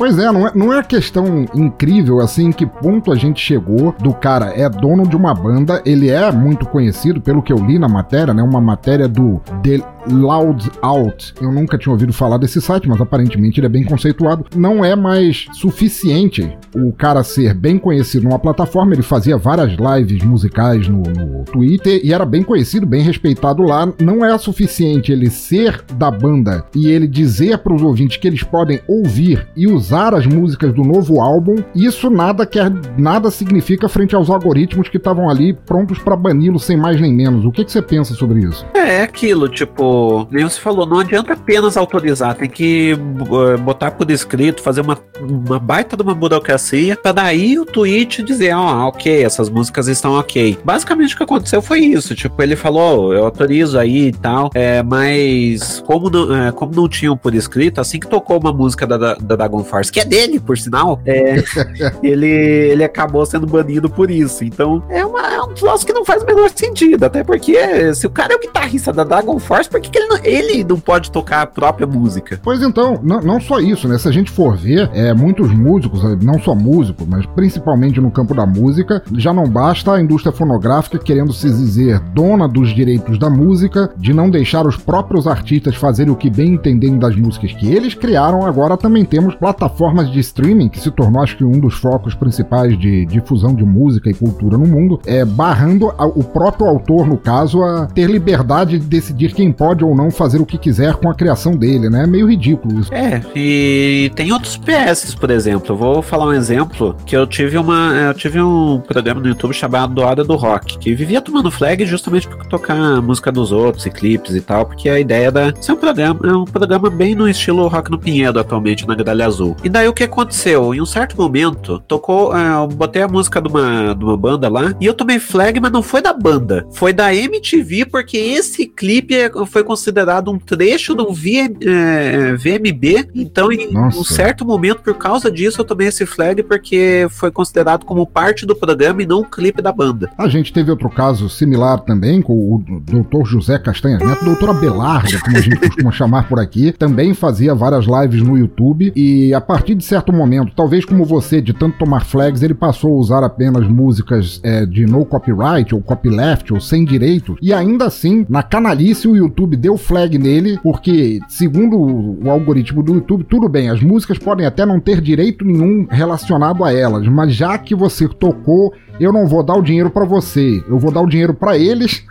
[SPEAKER 2] Pois é, não é, não é questão incrível assim em que ponto a gente chegou do cara é dono de uma banda, ele é muito conhecido pelo que eu li na matéria, né? Uma matéria do The Loud Out. Eu nunca tinha ouvido falar desse site, mas aparentemente ele é bem conceituado. Não é mais suficiente o cara ser bem conhecido numa plataforma. Ele fazia várias lives musicais no, no Twitter e era bem conhecido, bem respeitado lá. Não é suficiente ele ser da banda e ele dizer para os ouvintes que eles podem ouvir e usar as músicas do novo álbum. Isso nada quer, nada significa frente aos algoritmos que estavam ali prontos para bani-lo sem mais nem menos. O que, que você pensa sobre isso?
[SPEAKER 1] É aquilo, tipo, nem você falou, não adianta apenas autorizar, tem que uh, botar por escrito, fazer uma, uma baita de uma burocracia, pra daí o tweet dizer, ó, ah, ok, essas músicas estão ok. Basicamente o que aconteceu foi isso, tipo, ele falou, eu autorizo aí e tal, é, mas como não, é, como não tinham por escrito, assim que tocou uma música da, da, da Dragon Force, que é dele, por sinal, é, ele, ele acabou sendo banido por isso. Então, é, uma, é um troço que não faz o menor sentido, até porque se o cara é o guitarrista da Dragon Force, por que, que ele, não, ele não pode tocar a própria música?
[SPEAKER 2] Pois então, não, não só isso, né? Se a gente for ver, é, muitos músicos, não só músicos, mas principalmente no campo da música, já não basta a indústria fonográfica querendo se dizer dona dos direitos da música, de não deixar os próprios artistas fazerem o que bem entenderem das músicas que eles criaram, agora também temos plataformas de streaming, que se tornou acho que um dos focos principais de difusão de música e cultura no mundo, é barrando o próprio autor, no caso, a ter liberdade de decidir quem pode ou não fazer o que quiser com a criação dele, né? É meio ridículo isso.
[SPEAKER 1] É, e tem outros PS, por exemplo. Eu vou falar um exemplo que eu tive uma. Eu tive um programa no YouTube chamado Hora do Rock, que vivia tomando flag justamente por tocar música dos outros e clipes e tal, porque a ideia. Isso é um programa, é um programa bem no estilo Rock no Pinheiro atualmente, na Gralha Azul. E daí o que aconteceu? Em um certo momento, tocou. é, eu botei a música de uma, de uma banda lá e eu tomei flag, mas não foi da banda. Foi da MTV, porque esse clipe é- foi considerado um trecho do V- é, VMB. Então, em
[SPEAKER 2] Nossa.
[SPEAKER 1] um certo momento, por causa disso, eu tomei esse flag porque foi considerado como parte do programa e não um clipe da banda.
[SPEAKER 2] A gente teve outro caso similar também com o Dr. José Castanha Neto, doutor Abelardo, como a gente costuma chamar por aqui, também fazia várias lives no YouTube e a partir de certo momento, talvez como você, de tanto tomar flags, ele passou a usar apenas músicas é, de no copyright ou copyleft ou sem direito e ainda assim, na canalice, o YouTube deu flag nele porque, segundo o algoritmo do YouTube, tudo bem, as músicas podem até não ter direito nenhum relacionado a elas, mas já que você tocou, eu não vou dar o dinheiro pra você, eu vou dar o dinheiro pra eles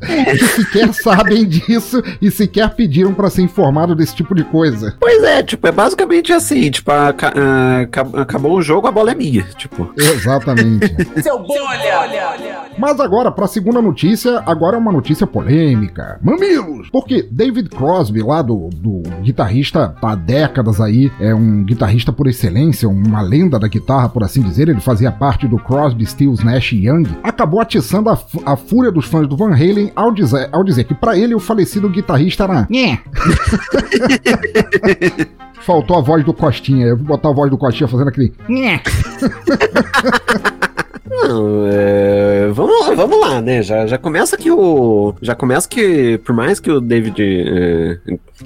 [SPEAKER 2] que sequer sabem disso e sequer pediram pra ser informado desse tipo de coisa.
[SPEAKER 1] Pois é, tipo, é basicamente assim, tipo, a- a- aca- acabou o jogo, a bola é minha, tipo.
[SPEAKER 2] Exatamente.
[SPEAKER 9] Seu bolha!
[SPEAKER 2] Mas agora, pra segunda notícia, agora é uma notícia polêmica. Mamilos! Porque David Crosby, lá do, do guitarrista há décadas aí, é um guitarrista por excelência, uma lenda da guitarra, por assim dizer, ele fazia parte do Crosby, Stills, Nash e Young, acabou atiçando a, a fúria dos fãs do Van Halen ao dizer, ao dizer que pra ele o falecido guitarrista era... Nhé. Faltou a voz do Costinha, eu vou botar a voz do Costinha fazendo aquele... Nhé.
[SPEAKER 1] Não, é, vamos, vamos lá, né? Já, já começa que o. Já começa que, por mais que o David é,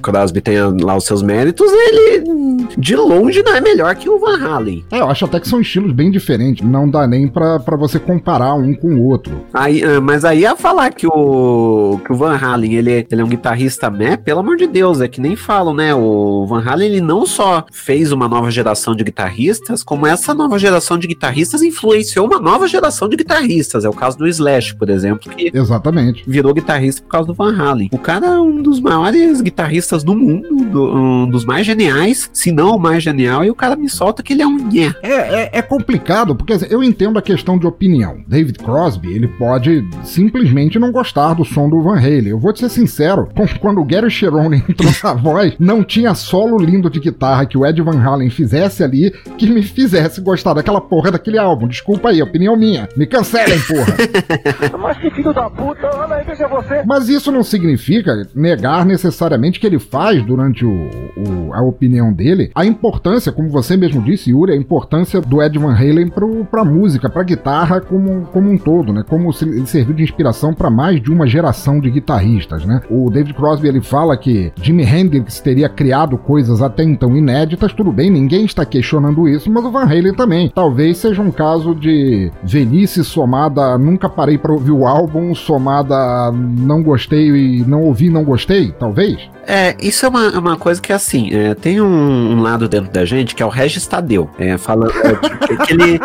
[SPEAKER 1] Crosby tenha lá os seus méritos, ele de longe não é melhor que o Van Halen.
[SPEAKER 2] É, eu acho até que são estilos bem diferentes. Não dá nem pra, pra você comparar um com o outro.
[SPEAKER 1] Aí, ah, mas aí a falar que o, que o Van Halen ele, ele é um guitarrista, né? Pelo amor de Deus, é que nem falam, né? O Van Halen ele não só fez uma nova geração de guitarristas, como essa nova geração de guitarristas influenciou uma nova geração de guitarristas. É o caso do Slash, por exemplo, que
[SPEAKER 2] Exatamente.
[SPEAKER 1] virou guitarrista por causa do Van Halen. O cara é um dos maiores guitarristas do mundo, do- um dos mais geniais, se não o mais genial, e o cara me solta que ele é um nhé.
[SPEAKER 2] É, é, é complicado, porque assim, eu entendo a questão de opinião. David Crosby, ele pode simplesmente não gostar do som do Van Halen. Eu vou te ser sincero, quando o Gary Cherone entrou na voz, não tinha solo lindo de guitarra que o Ed Van Halen fizesse ali que me fizesse gostar daquela porra daquele álbum. Desculpa aí, opinião minha. Me cancelem, porra.
[SPEAKER 3] Mas que filho da puta, olha aí, veja você.
[SPEAKER 2] Mas isso não significa negar necessariamente que ele faz durante o, o- a opinião dele a importância, como você mesmo disse, Yuri, a importância do Ed Van Halen pro, pra música, pra guitarra como, como um todo, né? Como se ele serviu de inspiração para mais de uma geração de guitarristas, né? O David Crosby ele fala que Jimi Hendrix teria criado coisas até então inéditas, tudo bem, ninguém está questionando isso, mas o Van Halen também. Talvez seja um caso de velhice somada nunca parei para ouvir o álbum, somada não gostei e não ouvi, não gostei, talvez.
[SPEAKER 1] É, isso é uma, uma coisa que, assim, é, tem um, um lado dentro da gente que é o Regis Tadeu, é, falando, é, que ele,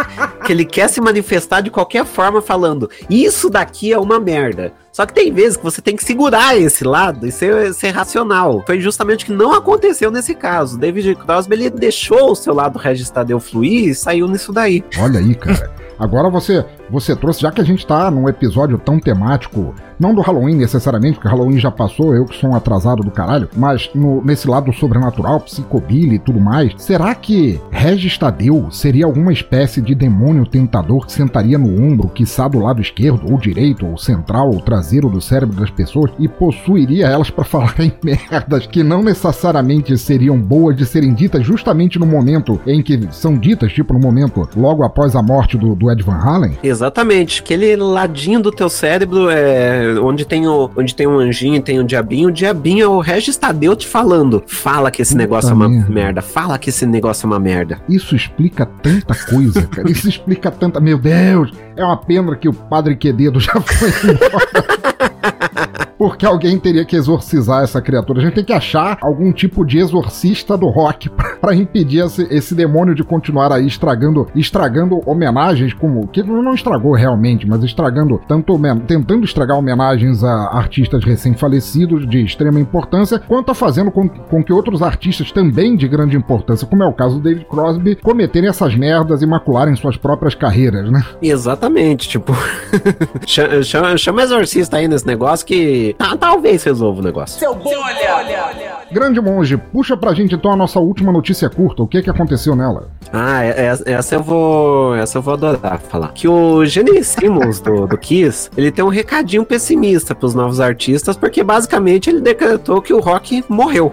[SPEAKER 1] que ele quer se manifestar de qualquer forma falando, isso daqui é uma merda. Só que tem vezes que você tem que segurar esse lado e ser, ser racional. Foi justamente o que não aconteceu nesse caso. David Crosby, ele deixou o seu lado Regis Tadeu fluir e saiu nisso daí.
[SPEAKER 2] Olha aí, cara. Agora você, você trouxe, já que a gente tá num episódio tão temático, não do Halloween necessariamente, porque Halloween já passou, eu que sou um atrasado do caralho, mas no- nesse lado sobrenatural, psicobilly e tudo mais, será que Regis Tadeu seria alguma espécie de demônio tentador que sentaria no ombro, quiçá do lado esquerdo, ou direito, ou central, ou traseiro do cérebro das pessoas e possuiria elas pra falar em merdas que não necessariamente seriam boas de serem ditas justamente no momento em que são ditas, tipo no momento logo após a morte do, do Ed Van Halen?
[SPEAKER 1] Exatamente, aquele ladinho do teu cérebro é onde tem o onde tem um anjinho, tem um diabinho, o diabinho é o Regis Tadeu te falando. Fala que esse
[SPEAKER 2] Puta
[SPEAKER 1] negócio é uma
[SPEAKER 2] merda.
[SPEAKER 1] merda, fala que esse negócio é uma merda.
[SPEAKER 2] Isso explica tanta coisa, cara. Isso explica tanta. Meu Deus! É uma pena que o padre Quededo já foi embora. Porque alguém teria que exorcizar essa criatura. A gente tem que achar algum tipo de exorcista do rock pra impedir esse, esse demônio de continuar aí estragando, estragando homenagens como que não estragou realmente, mas estragando tanto tentando estragar homenagens a artistas recém-falecidos de extrema importância, quanto a fazendo com, com que outros artistas também de grande importância, como é o caso do David Crosby, cometerem essas merdas e macularem suas próprias carreiras, né?
[SPEAKER 1] Exatamente, tipo, chama, chama exorcista aí nesse negócio que tá, talvez resolva o negócio.
[SPEAKER 3] Seu bom, olha.
[SPEAKER 2] Grande monge, puxa pra gente então a nossa última notícia curta. O que que aconteceu nela?
[SPEAKER 1] Ah, é- é- essa eu vou. Essa eu vou adorar falar. Que o Gene Simmons do, do Kiss, ele tem um recadinho pessimista pros novos artistas, porque basicamente ele decretou que o rock morreu.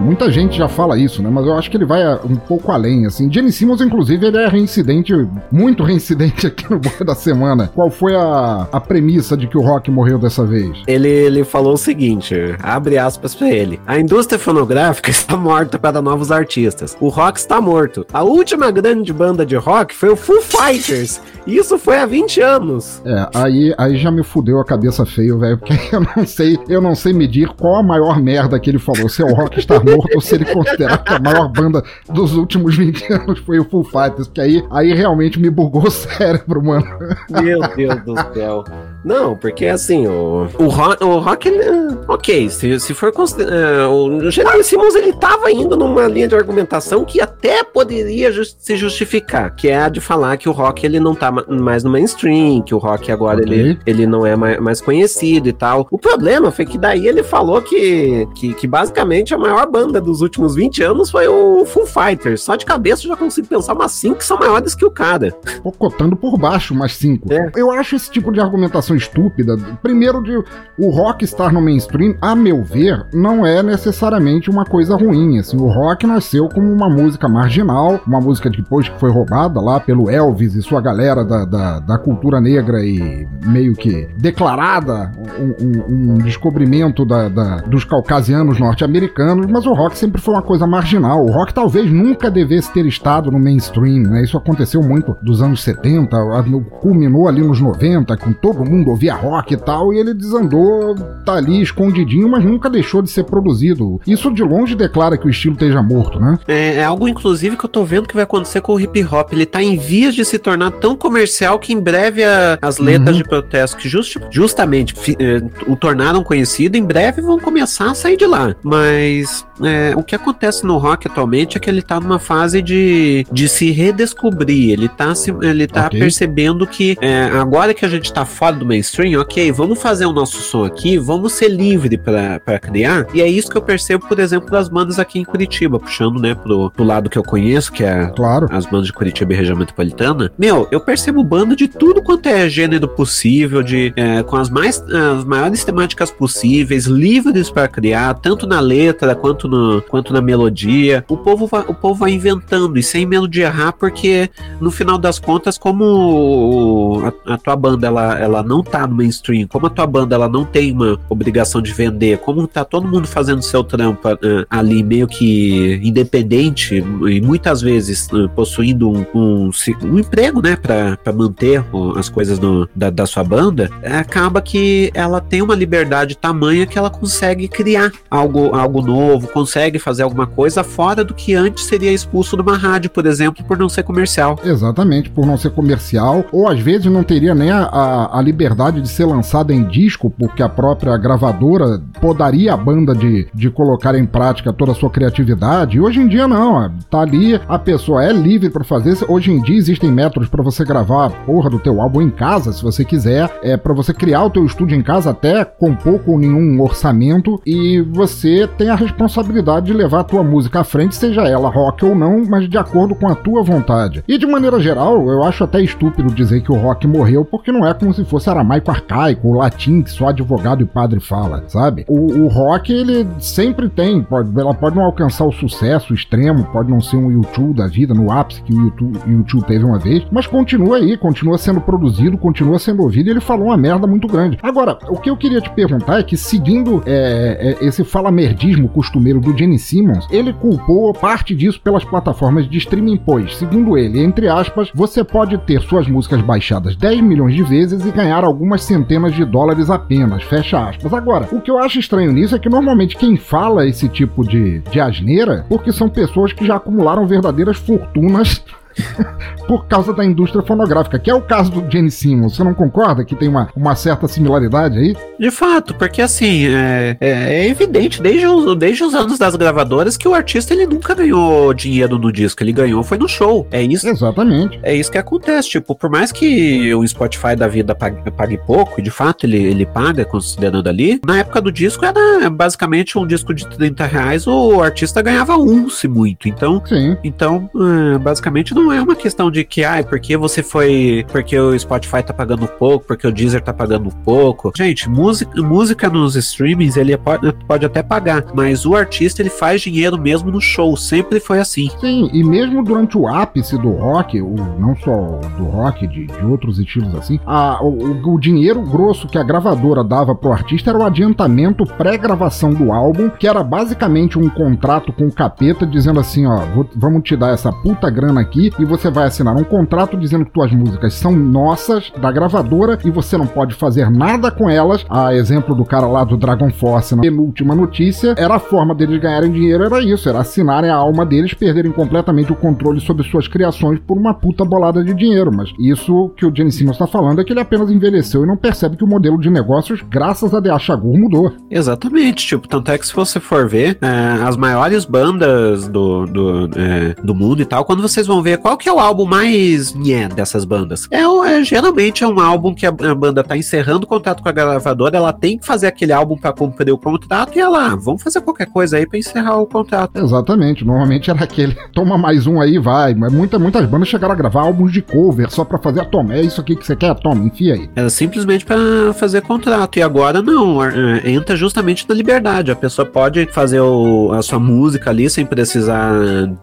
[SPEAKER 2] Muita gente já fala isso, né? Mas eu acho que ele vai ah, um pouco além, assim. Jenny Simmons, inclusive, ele é reincidente, muito reincidente aqui no Boa da Semana. Qual foi a, a premissa de que o rock morreu dessa vez?
[SPEAKER 1] Ele, ele falou o seguinte, abre aspas pra ele. A indústria fonográfica está morta para novos artistas. O rock está morto. A última grande banda de rock foi o Foo Fighters. E Isso foi há 20 anos.
[SPEAKER 2] É, aí, aí já me fudeu a cabeça feio, velho, porque eu não sei, eu não sei medir qual a maior merda que ele falou, se é o rock estar morto ou se ele considerar que a maior banda dos últimos 20 anos foi o Full Fighters, porque aí, aí realmente me bugou o cérebro, mano.
[SPEAKER 1] Meu Deus do céu. Não, porque assim, o, o rock, o rock ele, é, ok, se, se for considerar. o General Simmons ele tava indo numa linha de argumentação que até poderia jus- se justificar, que é a de falar que o rock ele não tá ma- mais no mainstream, que o rock agora
[SPEAKER 2] Ok.
[SPEAKER 1] ele, ele não é mais, mais conhecido e tal. O problema foi que daí ele falou que, que, que basicamente a maior banda dos últimos 20 anos foi o Full Fighters. Só de cabeça eu já consigo pensar umas 5 que são maiores que o cara.
[SPEAKER 2] Pocotando por baixo, mais cinco.
[SPEAKER 1] É.
[SPEAKER 2] Eu acho esse tipo de argumentação estúpida. Primeiro, de o rock estar no mainstream, a meu ver, não é necessariamente uma coisa ruim. Assim, o rock nasceu como uma música marginal, uma música depois que foi roubada lá pelo Elvis e sua galera da, da, da cultura negra e meio que declarada um, um- um descobrimento da- da- dos caucasianos norte-americanos, mas o rock sempre foi uma coisa marginal. O rock talvez nunca devesse ter estado no mainstream, né? Isso aconteceu muito dos anos 70, a- no- culminou ali nos 90, com todo mundo mundo ouvia rock e tal, e ele desandou, tá ali escondidinho, mas nunca deixou de ser produzido. Isso de longe declara que o estilo esteja morto, né?
[SPEAKER 1] É, é algo, inclusive, que eu tô vendo que vai acontecer com o hip hop. Ele tá em vias de se tornar tão comercial que em breve a- as letras de protesto que just- justamente fi- eh, o tornaram conhecido, em breve vão começar a sair de lá. Mas é, o que acontece no rock atualmente é que ele tá numa fase de, de se redescobrir. Ele tá, se, ele tá
[SPEAKER 2] Ok.
[SPEAKER 1] percebendo que é, agora que a gente tá fora do mainstream, ok, vamos fazer o nosso som aqui, vamos ser livre pra pra criar. E é isso que eu percebo, por exemplo, das bandas aqui em Curitiba, puxando, né, pro, pro lado que eu conheço, que é
[SPEAKER 2] Claro.
[SPEAKER 1] as bandas de Curitiba e região metropolitana, meu, eu percebo banda de tudo quanto é gênero possível, de é, com as mais as maiores temáticas possíveis, livres para criar, tanto na letra quanto no, quanto na melodia. O povo vai, o povo vai inventando e sem medo de errar, porque no final das contas, como a, a tua banda ela, ela não tá no mainstream, como a tua banda ela não tem uma obrigação de vender, como tá todo mundo fazendo seu trampo eh, ali meio que independente e muitas vezes eh, possuindo um, um, um emprego, né, pra manter o- as coisas do- da, da sua banda, eh, acaba que ela tem uma liberdade tamanha que ela consegue criar algo, algo novo, consegue fazer alguma coisa fora do que antes seria expulso de uma rádio, por exemplo, por não ser comercial.
[SPEAKER 2] Exatamente, por não ser comercial, ou às vezes não teria nem a, a, a liberdade de ser lançada em disco, porque a própria gravadora podaria a banda de, de colocar em prática toda a sua criatividade. E hoje em dia não, tá ali, a pessoa é livre para fazer. Hoje em dia existem métodos para você gravar a porra do teu álbum em casa, se você quiser, é para você criar o teu estúdio em casa até com pouco ou nenhum orçamento e você tem a responsabilidade de levar a tua música à frente, seja ela rock ou não, mas de acordo com a tua vontade. E de maneira geral, eu acho até estúpido dizer que o rock morreu, porque não é como se fosse aramaico arcaico, ou latim que só advogado e padre fala, sabe? O, o rock, ele sempre tem, pode, ela pode não alcançar o sucesso extremo, pode não ser um YouTube da vida, no ápice que o YouTube, YouTube teve uma vez, mas continua aí, continua sendo produzido, continua sendo ouvido, e ele falou uma merda muito grande. Agora, o que eu queria te perguntar é que, seguindo é, é, esse falamerdismo costumeiro do Gene Simmons, ele culpou parte disso pelas plataformas de streaming, pois, segundo ele, entre aspas, você pode ter suas músicas baixadas 10 milhões de vezes e ganhar algumas centenas de dólares apenas, fecha aspas. Agora, o que eu acho estranho nisso é que normalmente quem fala esse tipo de, de asneira, porque são pessoas que já acumularam verdadeiras fortunas por causa da indústria fonográfica, que é o caso do Gene Simmons. Você não concorda que tem uma, uma certa similaridade aí?
[SPEAKER 1] De fato, porque assim, é, é- é evidente desde os, desde os anos das gravadoras que o artista ele nunca ganhou dinheiro no disco, ele ganhou foi no show. É isso.
[SPEAKER 2] Exatamente.
[SPEAKER 1] É isso que acontece, tipo, por mais que o Spotify da vida pague, pague pouco, e de fato ele, ele paga, considerando ali, na época do disco era basicamente um disco de 30 reais, o artista ganhava um, se muito. Então,
[SPEAKER 2] Sim.
[SPEAKER 1] então, é, basicamente não é uma questão de que, ai, porque você foi. Porque o Spotify tá pagando pouco, porque o Deezer tá pagando pouco. Gente, música, música nos streamings ele pode, pode até pagar, mas o artista ele faz dinheiro mesmo no show, sempre foi assim.
[SPEAKER 2] Sim, e mesmo durante o ápice do rock, o, não só do rock, de, de outros estilos assim, a- o, o dinheiro grosso que a gravadora dava pro artista era o adiantamento pré-gravação do álbum, que era basicamente um contrato com o capeta dizendo assim: ó, vou- vamos te dar essa puta grana aqui e você vai assinar um contrato dizendo que tuas músicas são nossas, da gravadora, e você não pode fazer nada com elas. A exemplo do cara lá do Dragon Force, na penúltima notícia, era a forma deles ganharem dinheiro, era isso, era assinarem a alma deles, perderem completamente o controle sobre suas criações por uma puta bolada de dinheiro. Mas isso que o Gene Simmons está falando é que ele apenas envelheceu e não percebe que o modelo de negócios, graças a The Shagur, mudou.
[SPEAKER 1] Exatamente, tipo, tanto é que se você for ver, é, as maiores bandas do, do, é, do mundo e tal, quando vocês vão ver qual que é o álbum mais nhé dessas bandas, é, é, geralmente é um álbum que a, a banda tá encerrando o contrato com a gravadora, ela tem que fazer aquele álbum pra cumprir o contrato e ela, ah, vamos fazer qualquer coisa aí pra encerrar o contrato.
[SPEAKER 2] Exatamente, normalmente era aquele, toma mais um aí, vai. Mas muita, muitas bandas chegaram a gravar álbuns de cover só pra fazer a toma. É isso aqui que você quer? Toma, enfia aí.
[SPEAKER 1] Era simplesmente pra fazer contrato. E agora não, entra justamente na liberdade. A pessoa pode fazer o- a sua música ali sem precisar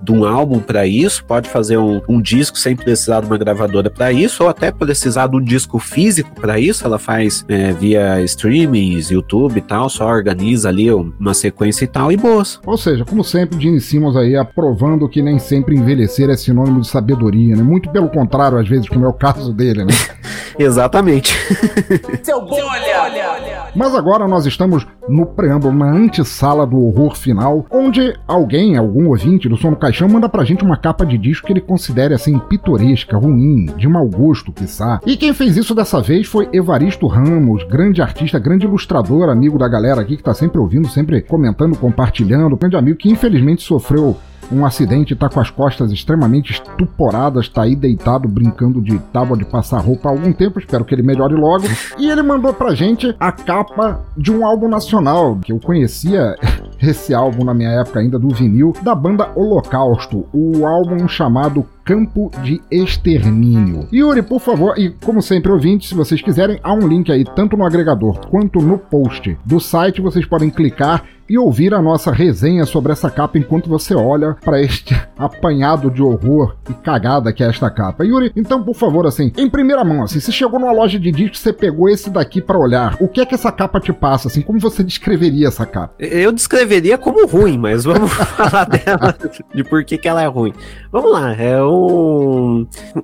[SPEAKER 1] de um álbum pra isso, pode fazer um, um, um disco sem precisar de uma gravadora para isso, ou até precisar de um disco físico para isso, ela faz é, via streamings, YouTube e tal, só organiza ali uma sequência e tal, e boas.
[SPEAKER 2] Ou seja, como sempre, Gene Simmons aí aprovando que nem sempre envelhecer é sinônimo de sabedoria, né? Muito pelo contrário, às vezes, como é o caso dele, né?
[SPEAKER 1] Exatamente.
[SPEAKER 3] Seu bolha!
[SPEAKER 2] Mas agora nós estamos no preâmbulo, na antessala do horror final, onde alguém, algum ouvinte do Som no Caixão, manda pra gente uma capa de disco que ele considere assim pitoresca, ruim, de mau gosto, quiçá. E quem fez isso dessa vez foi Evaristo Ramos, grande artista, grande ilustrador, amigo da galera aqui que tá sempre ouvindo, sempre comentando, compartilhando, grande amigo que infelizmente sofreu um acidente, tá com as costas extremamente estuporadas, tá aí deitado brincando de tábua de passar roupa há algum tempo, espero que ele melhore logo. E ele mandou pra gente a capa de um álbum nacional, que eu conhecia esse álbum na minha época ainda do vinil, da banda Holocausto, o álbum chamado Campo de Extermínio. Yuri, por favor, e como sempre, ouvintes, se vocês quiserem, há um link aí, tanto no agregador quanto no post do site, vocês podem clicar e ouvir a nossa resenha sobre essa capa enquanto você olha para este apanhado de horror e cagada que é esta capa. Yuri, então, por favor, assim, em primeira mão, assim, você chegou numa loja de discos, você pegou esse daqui para olhar. O que é que essa capa te passa, assim? Como você descreveria essa capa?
[SPEAKER 1] Eu descreveria como ruim, mas vamos falar dela de por que, que ela é ruim. Vamos lá, é um.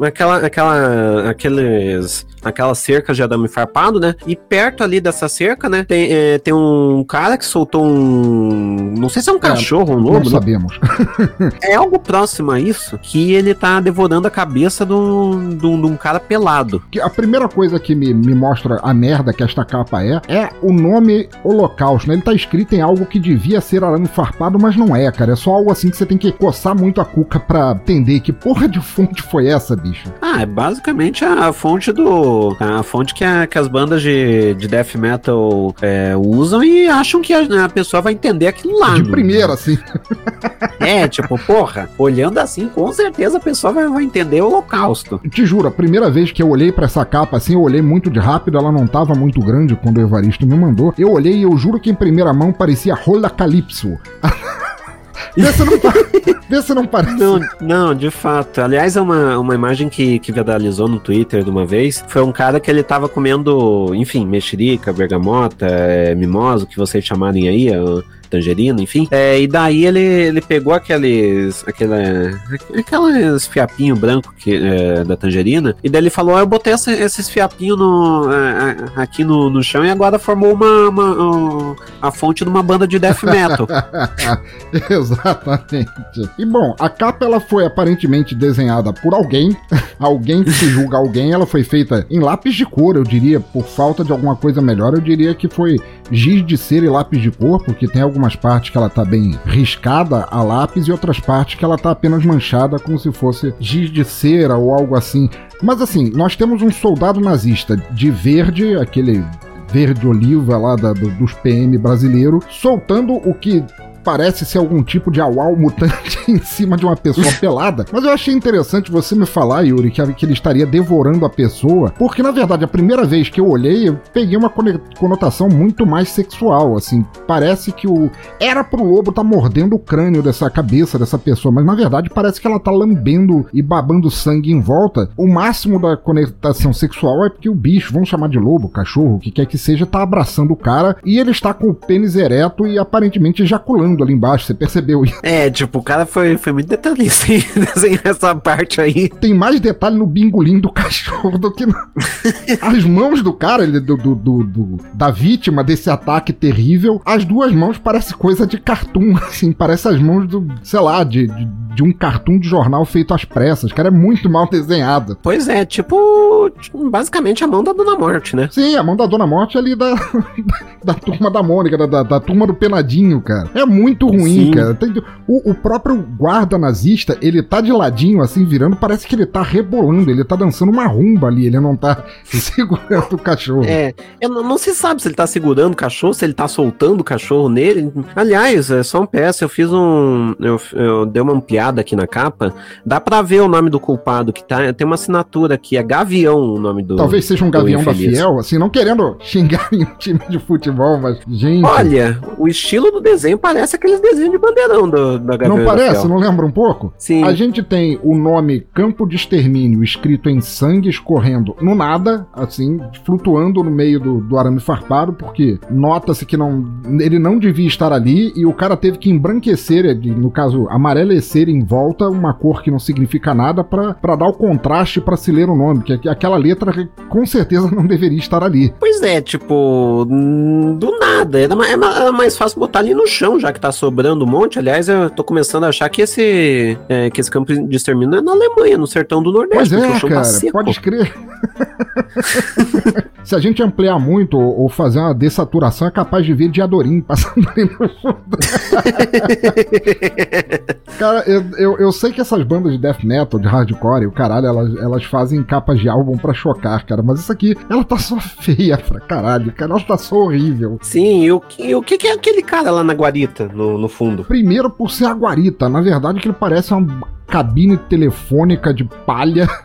[SPEAKER 1] Aquela, aquela, aqueles, aquela cerca de arame farpado, né? E perto ali dessa cerca, né? Tem, é, tem um cara que soltou um. Não sei se é um cachorro, um
[SPEAKER 2] Não
[SPEAKER 1] lobo, né?
[SPEAKER 2] sabemos.
[SPEAKER 1] É algo próximo a isso que ele tá devorando a cabeça de um, de um, de um cara pelado.
[SPEAKER 2] Que a primeira coisa que me, me mostra a merda que esta capa é, é o nome Holocausto, né? Ele tá escrito em algo que devia ser arame farpado, mas não é, cara. É só algo assim que você tem que coçar muito a cuca pra entender que porra de fonte foi essa, bicho.
[SPEAKER 1] Ah, é basicamente a fonte do. A fonte que, a- que as bandas de, de death metal é, usam e acham que a, a pessoa vai entender aquilo lá.
[SPEAKER 2] De
[SPEAKER 1] Não-
[SPEAKER 2] primeira, assim.
[SPEAKER 1] É, tipo, porra, olhando assim, com certeza a pessoa vai, vai entender o holocausto.
[SPEAKER 2] Te juro, a primeira vez que eu olhei pra essa capa assim, eu olhei muito de rápido, ela não tava muito grande quando o Evaristo me mandou. Eu olhei e eu juro que em primeira mão parecia Rola Calypso. Vê se não, pa- Vê se não parece.
[SPEAKER 1] Não, não, de fato. Aliás, é uma, uma imagem que, que viralizou no Twitter de uma vez. Foi um cara que ele tava comendo, enfim, mexerica, bergamota, é, mimosa, o que vocês chamarem aí, ó, tangerina, enfim. É, e daí ele, ele pegou aqueles. Aquela, aqueles fiapinhos brancos que, é, da tangerina. E daí ele falou: "Ah, Eu botei essa- esses fiapinhos no, é, é, aqui no, no chão e agora formou uma, uma- um- a fonte de uma banda de death metal.
[SPEAKER 2] Exatamente. E bom, a capa ela foi aparentemente desenhada por alguém, alguém que se julga alguém, ela foi feita em lápis de cor, eu diria, por falta de alguma coisa melhor, eu diria que foi giz de cera e lápis de cor, porque tem algumas partes que ela tá bem riscada a lápis e outras partes que ela tá apenas manchada como se fosse giz de cera ou algo assim. Mas assim, nós temos um soldado nazista de verde, aquele verde oliva lá da- do- dos PM brasileiro, soltando o que parece ser algum tipo de auau mutante em cima de uma pessoa pelada. Mas eu achei interessante você me falar, Yuri, que, que ele estaria devorando a pessoa, porque na verdade a primeira vez que eu olhei, eu peguei uma conotação muito mais sexual, assim, parece que o era pro lobo tá mordendo o crânio dessa cabeça dessa pessoa, mas na verdade parece que ela tá lambendo e babando sangue em volta. O máximo da conotação sexual é porque o bicho, vamos chamar de lobo, cachorro, o que quer que seja, tá abraçando o cara e ele está com o pênis ereto e aparentemente ejaculando ali embaixo. Você percebeu?
[SPEAKER 1] É, tipo, o cara foi, foi muito detalhista em desenhar essa parte aí.
[SPEAKER 2] Tem mais detalhe no bingolim do cachorro do que no... as mãos do cara, ele, do, do- do- do- da vítima desse ataque terrível. As duas mãos parece coisa de cartoon, assim, parece as mãos do, sei lá, de, de, de um cartoon de jornal feito às pressas. Cara, é muito mal desenhado.
[SPEAKER 1] Pois é, tipo, tipo, basicamente a mão da Dona Morte, né?
[SPEAKER 2] Sim, a mão da Dona Morte ali da, da turma da Mônica, da, da, da turma do Penadinho, cara. É muito ruim,
[SPEAKER 1] Sim.
[SPEAKER 2] cara. O, o próprio guarda nazista, ele tá de ladinho, assim, virando, parece que ele tá rebolando, ele tá dançando uma rumba ali, ele não tá segurando o cachorro.
[SPEAKER 1] É, não, não se sabe se ele tá segurando o cachorro, se ele tá soltando o cachorro nele. Aliás, é só um PS, eu fiz um. Eu, eu dei uma ampliada aqui na capa, dá pra ver o nome do culpado, que tá, tem uma assinatura aqui, é Gavião o nome do.
[SPEAKER 2] Talvez seja um gavião da. Fiel, assim, não querendo xingar em um time de futebol, mas, gente.
[SPEAKER 1] Olha, o estilo do desenho parece aqueles desenhos de bandeirão do, da Gavião
[SPEAKER 2] Não parece? Não lembra um pouco?
[SPEAKER 1] Sim.
[SPEAKER 2] A gente tem o nome Campo de Extermínio escrito em sangue escorrendo no nada, assim, flutuando no meio do, do arame farpado, porque nota-se que não, ele não devia estar ali e o cara teve que embranquecer, no caso, amarelecer em volta uma cor que não significa nada pra pra dar o contraste pra se ler o nome, que aqu- aquela letra com certeza não deveria estar ali.
[SPEAKER 1] Pois é, tipo, do nada. Era, é ma- era mais fácil botar ali no chão, já que tá sobrando um monte. Aliás, eu tô começando a achar que esse, é, que esse campo de extermínio é na Alemanha, no sertão do
[SPEAKER 2] Pois
[SPEAKER 1] Nordeste. o
[SPEAKER 2] é,
[SPEAKER 1] chão tá
[SPEAKER 2] cara,
[SPEAKER 1] seco.
[SPEAKER 2] pode escrever. Se a gente ampliar muito ou, fazer uma dessaturação, é capaz de ver Diadorim passando ali no fundo. Cara, eu, eu, eu sei que essas bandas de death metal, de hardcore o caralho, elas, elas fazem capas de álbum pra chocar, cara. Mas isso aqui, ela tá só feia pra caralho, cara. Ela tá só horrível.
[SPEAKER 1] Sim, e o, e o que, que é aquele cara lá na guarita, no, no fundo?
[SPEAKER 2] Primeiro por ser a guarita, na verdade que ele parece uma cabine telefônica de palha.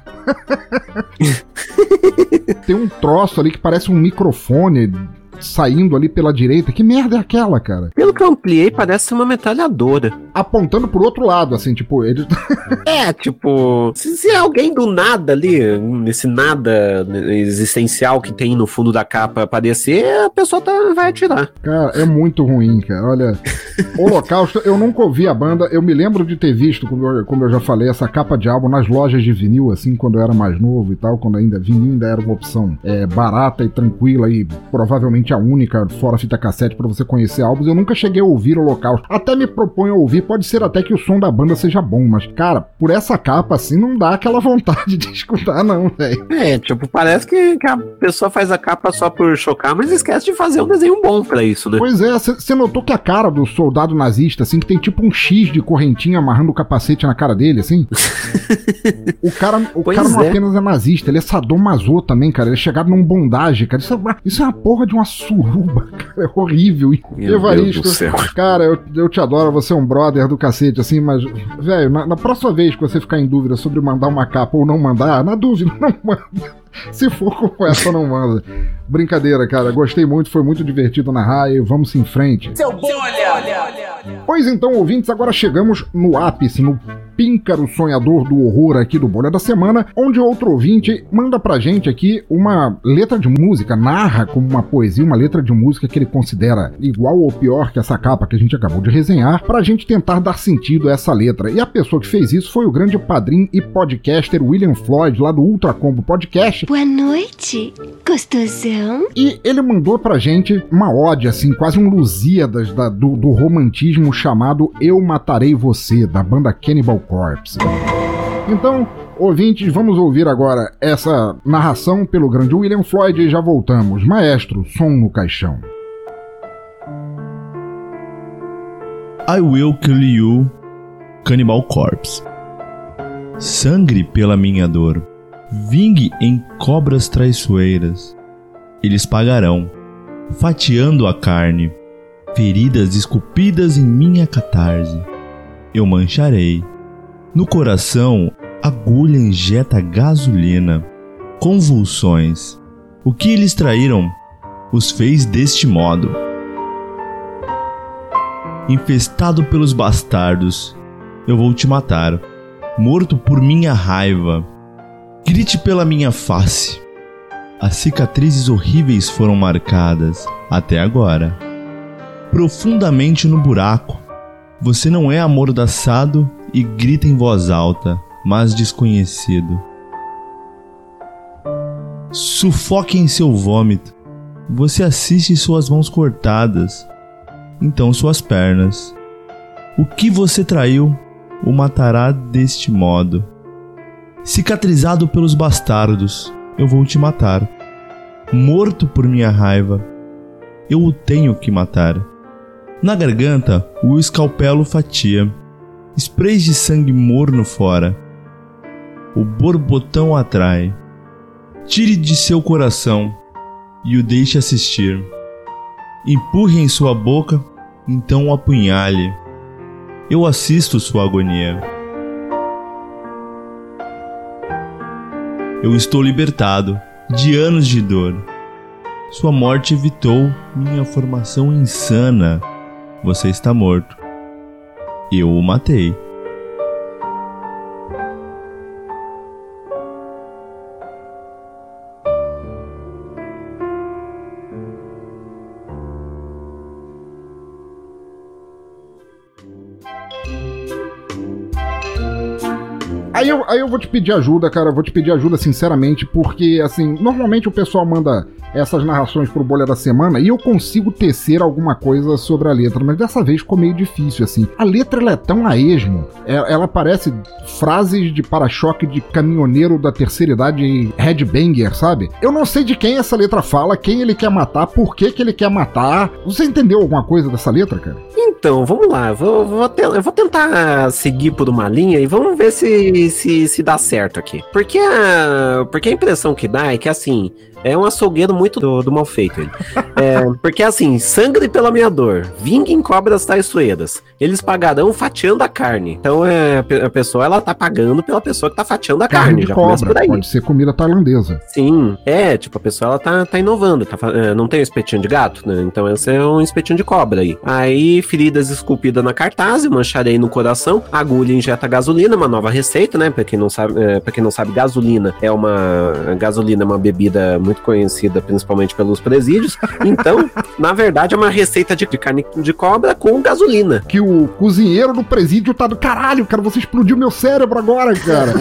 [SPEAKER 2] Tem um troço ali que parece um microfone saindo ali pela direita. Que merda é aquela, cara?
[SPEAKER 1] Pelo que eu ampliei, parece ser uma metralhadora.
[SPEAKER 2] Apontando pro outro lado, assim, tipo, ele.
[SPEAKER 1] É, tipo, se, se é alguém do nada ali, nesse nada existencial que tem no fundo da capa aparecer, a pessoa tá, vai atirar.
[SPEAKER 2] Cara, é muito ruim, cara. Olha, Holocausto, eu nunca ouvi a banda. Eu me lembro de ter visto, como eu, como eu já falei, essa capa de álbum nas lojas de vinil, assim, quando eu era mais novo e tal, quando ainda vinil ainda era uma opção é, barata e tranquila e provavelmente a única, fora fita cassete, pra você conhecer álbuns. Eu nunca cheguei a ouvir Holocausto. Até me proponho a ouvir, pode ser até que o som da banda seja bom, mas, cara, por essa capa, assim, não dá aquela vontade de escutar, não, velho.
[SPEAKER 1] É, tipo, parece que, que a pessoa faz a capa só por chocar, mas esquece de fazer um desenho bom pra isso, né?
[SPEAKER 2] Pois é, você notou que a cara do soldado nazista, assim, que tem tipo um X de correntinha amarrando o capacete na cara dele, assim? o cara, o
[SPEAKER 1] Pois
[SPEAKER 2] cara não
[SPEAKER 1] é.
[SPEAKER 2] apenas é nazista, ele é sadomaso também, cara. Ele é chegado num bondage, cara. Isso é, uma- isso é uma porra de uma suruba, cara. É horrível.
[SPEAKER 1] Meu
[SPEAKER 2] Evaristo,
[SPEAKER 1] Deus do céu.
[SPEAKER 2] cara, eu, eu te adoro, você é um brother do cacete, assim, mas, velho, na, na próxima vez que você ficar em dúvida sobre mandar uma capa ou não mandar, na dúvida, não manda. Se for como essa, não manda. Brincadeira, cara. Gostei muito, foi muito divertido narrar e vamos em frente.
[SPEAKER 3] Seu bolha!
[SPEAKER 2] Pois então, ouvintes, agora chegamos no ápice, no píncaro sonhador do horror aqui do Bolha da Semana, onde outro ouvinte manda pra gente aqui uma letra de música, narra como uma poesia, uma letra de música que ele considera igual ou pior que essa capa que a gente acabou de resenhar, pra gente tentar dar sentido a essa letra. E a pessoa que fez isso foi o grande padrinho e podcaster William Floyd, lá do Ultra Combo Podcast,
[SPEAKER 6] Boa noite, gostosão.
[SPEAKER 2] e ele mandou pra gente uma ode, assim, quase um Lusíadas da- do, do romantismo chamado Eu Matarei Você, da banda Cannibal Corpse. Então, ouvintes, vamos ouvir agora essa narração pelo grande William Floyd e já voltamos. Maestro, som no caixão.
[SPEAKER 10] I Will Kill You, Cannibal Corpse. Sangre pela minha dor, vingue em cobras traiçoeiras. Eles pagarão, fatiando a carne, feridas esculpidas em minha catarse. Eu mancharei. No coração, agulha injeta gasolina. Convulsões. O que eles traíram os fez deste modo infestado pelos bastardos, eu vou te matar, morto por minha raiva. Grite pela minha face. As cicatrizes horríveis foram marcadas até agora. Profundamente no buraco. Você não é amordaçado e grita em voz alta, mas desconhecido. Sufoque em seu vômito. Você assiste suas mãos cortadas, então suas pernas. O que você traiu o matará deste modo. Cicatrizado pelos bastardos, eu vou te matar. Morto por minha raiva, eu o tenho que matar. Na garganta, o escalpelo fatia. Sprays de sangue morno fora. O borbotão atrai. Tire de seu coração e o deixe assistir. Empurre em sua boca, então o apunhale. Eu assisto sua agonia. Eu estou libertado de anos de dor. Sua morte evitou minha formação insana. Você está morto. Eu o matei.
[SPEAKER 2] Eu, vou te pedir ajuda, cara. Eu vou te pedir ajuda sinceramente, porque, assim, normalmente o pessoal manda essas narrações pro Bolha da Semana e eu consigo tecer alguma coisa sobre a letra, mas dessa vez ficou meio difícil, assim. A letra ela é tão a esmo, é- ela parece frases de para-choque de caminhoneiro da terceira idade headbanger, sabe? Eu não sei de quem essa letra fala, quem ele quer matar, por que, que ele quer matar. Você entendeu alguma coisa dessa letra, cara?
[SPEAKER 1] Então, vamos lá, vou, vou te- eu vou tentar seguir por uma linha e vamos ver se, se, se dá certo aqui. Porque a, porque a impressão que dá é que, assim, é um açougueiro muito do, do mal feito ele. É, porque, assim, sangre pela minha dor, vinguem cobras traiçoeiras, eles pagarão fatiando a carne. Então, é, a pe- a pessoa, ela tá pagando pela pessoa que tá fatiando a carne,
[SPEAKER 2] Carne
[SPEAKER 1] já começa por
[SPEAKER 2] cobra,
[SPEAKER 1] aí.
[SPEAKER 2] pode ser comida tailandesa.
[SPEAKER 1] Sim, é, tipo, a pessoa ela tá, tá inovando, tá, é, não tem o espetinho de gato, né? Então esse é um espetinho de cobra aí. Aí, feridas esculpidas na cartaz, mancharei no coração, agulha injeta gasolina, uma nova receita, né? Pra quem não sabe, é, pra quem não sabe gasolina é uma gasolina é uma bebida muito conhecida principalmente pelos presídios. Então, na verdade, é uma receita de, de carne de cobra com gasolina.
[SPEAKER 2] Que o cozinheiro do presídio tá do caralho, cara, você explodiu meu cérebro agora, cara.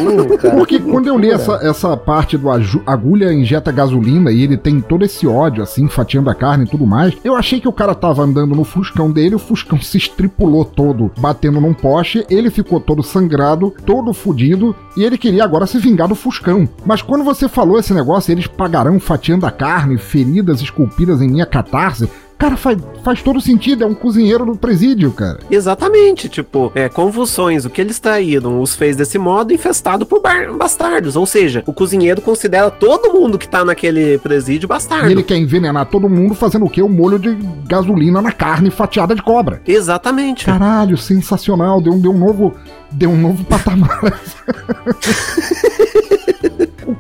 [SPEAKER 2] Porque quando eu li essa, essa parte do aju- agulha injeta gasolina e ele tem todo esse ódio, assim, fatiando a carne e tudo mais, eu achei que o cara tava andando no fuscão dele, o fuscão se estripulou todo, batendo num poste, ele ficou todo sangrado, todo fudido, e ele queria agora se vingar do fuscão. Mas quando você falou esse negócio, eles pagarão fatiando a carne, feridas esculpidas em minha catarse, Cara, faz, faz todo sentido, é um cozinheiro do presídio, cara.
[SPEAKER 1] Exatamente, tipo, é, convulsões, o que eles traíram os fez desse modo infestado por bastardos. Ou seja, o cozinheiro considera todo mundo que tá naquele presídio bastardo.
[SPEAKER 2] E ele quer envenenar todo mundo fazendo o quê? O molho de gasolina na carne fatiada de cobra.
[SPEAKER 1] Exatamente.
[SPEAKER 2] Caralho, sensacional. Deu um, deu um novo. Deu um novo patamar.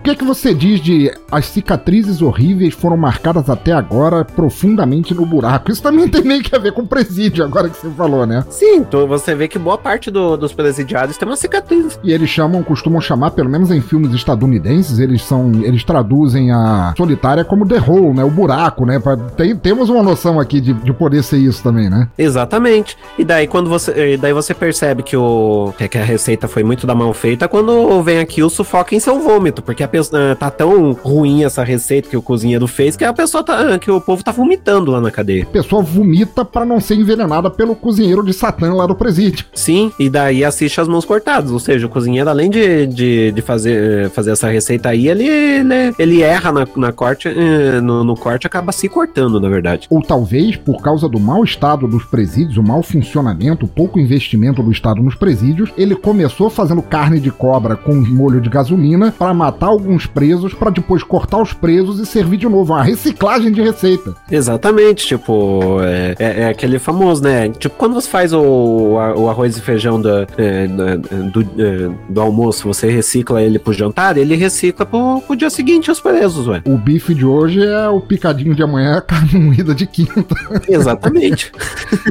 [SPEAKER 2] o que que você diz de as cicatrizes horríveis foram marcadas até agora profundamente no buraco? Isso também tem meio que a ver com presídio, agora que você falou, né?
[SPEAKER 1] Sim, então você vê que boa parte do- dos presidiários tem uma cicatriz.
[SPEAKER 2] E eles chamam, costumam chamar, pelo menos em filmes estadunidenses, eles são, eles traduzem a solitária como the hole, né? O buraco, né? Tem- temos uma noção aqui de, de poder ser isso também, né?
[SPEAKER 1] Exatamente. E daí quando você, daí você percebe que o que a receita foi muito da mal feita quando vem aqui o sufoco em seu vômito, porque a pessoa tá tão ruim essa receita que o cozinheiro fez que a pessoa tá que o povo tá vomitando lá na cadeia.
[SPEAKER 2] A pessoa vomita pra não ser envenenada pelo cozinheiro de Satã lá do presídio.
[SPEAKER 1] Sim, e daí assiste as mãos cortadas, ou seja, o cozinheiro além de, de, de fazer, fazer essa receita aí, ele, ele, ele erra na, na corte, eh, no, no corte acaba se cortando, na verdade.
[SPEAKER 2] Ou talvez por causa do mau estado dos presídios, o mau funcionamento, o pouco investimento do Estado nos presídios, ele começou fazendo carne de cobra com molho de gasolina pra matar alguns presos, pra depois cortar os presos e servir de novo. Uma reciclagem de receita.
[SPEAKER 1] Exatamente, tipo, é, é- é aquele famoso, né? Tipo, quando você faz o, o arroz e feijão é, do, é, do almoço, você recicla ele pro jantar, ele recicla pro, pro dia seguinte os presos, ué.
[SPEAKER 2] O bife de hoje é o picadinho de amanhã, a carne moída de quinta.
[SPEAKER 1] Exatamente.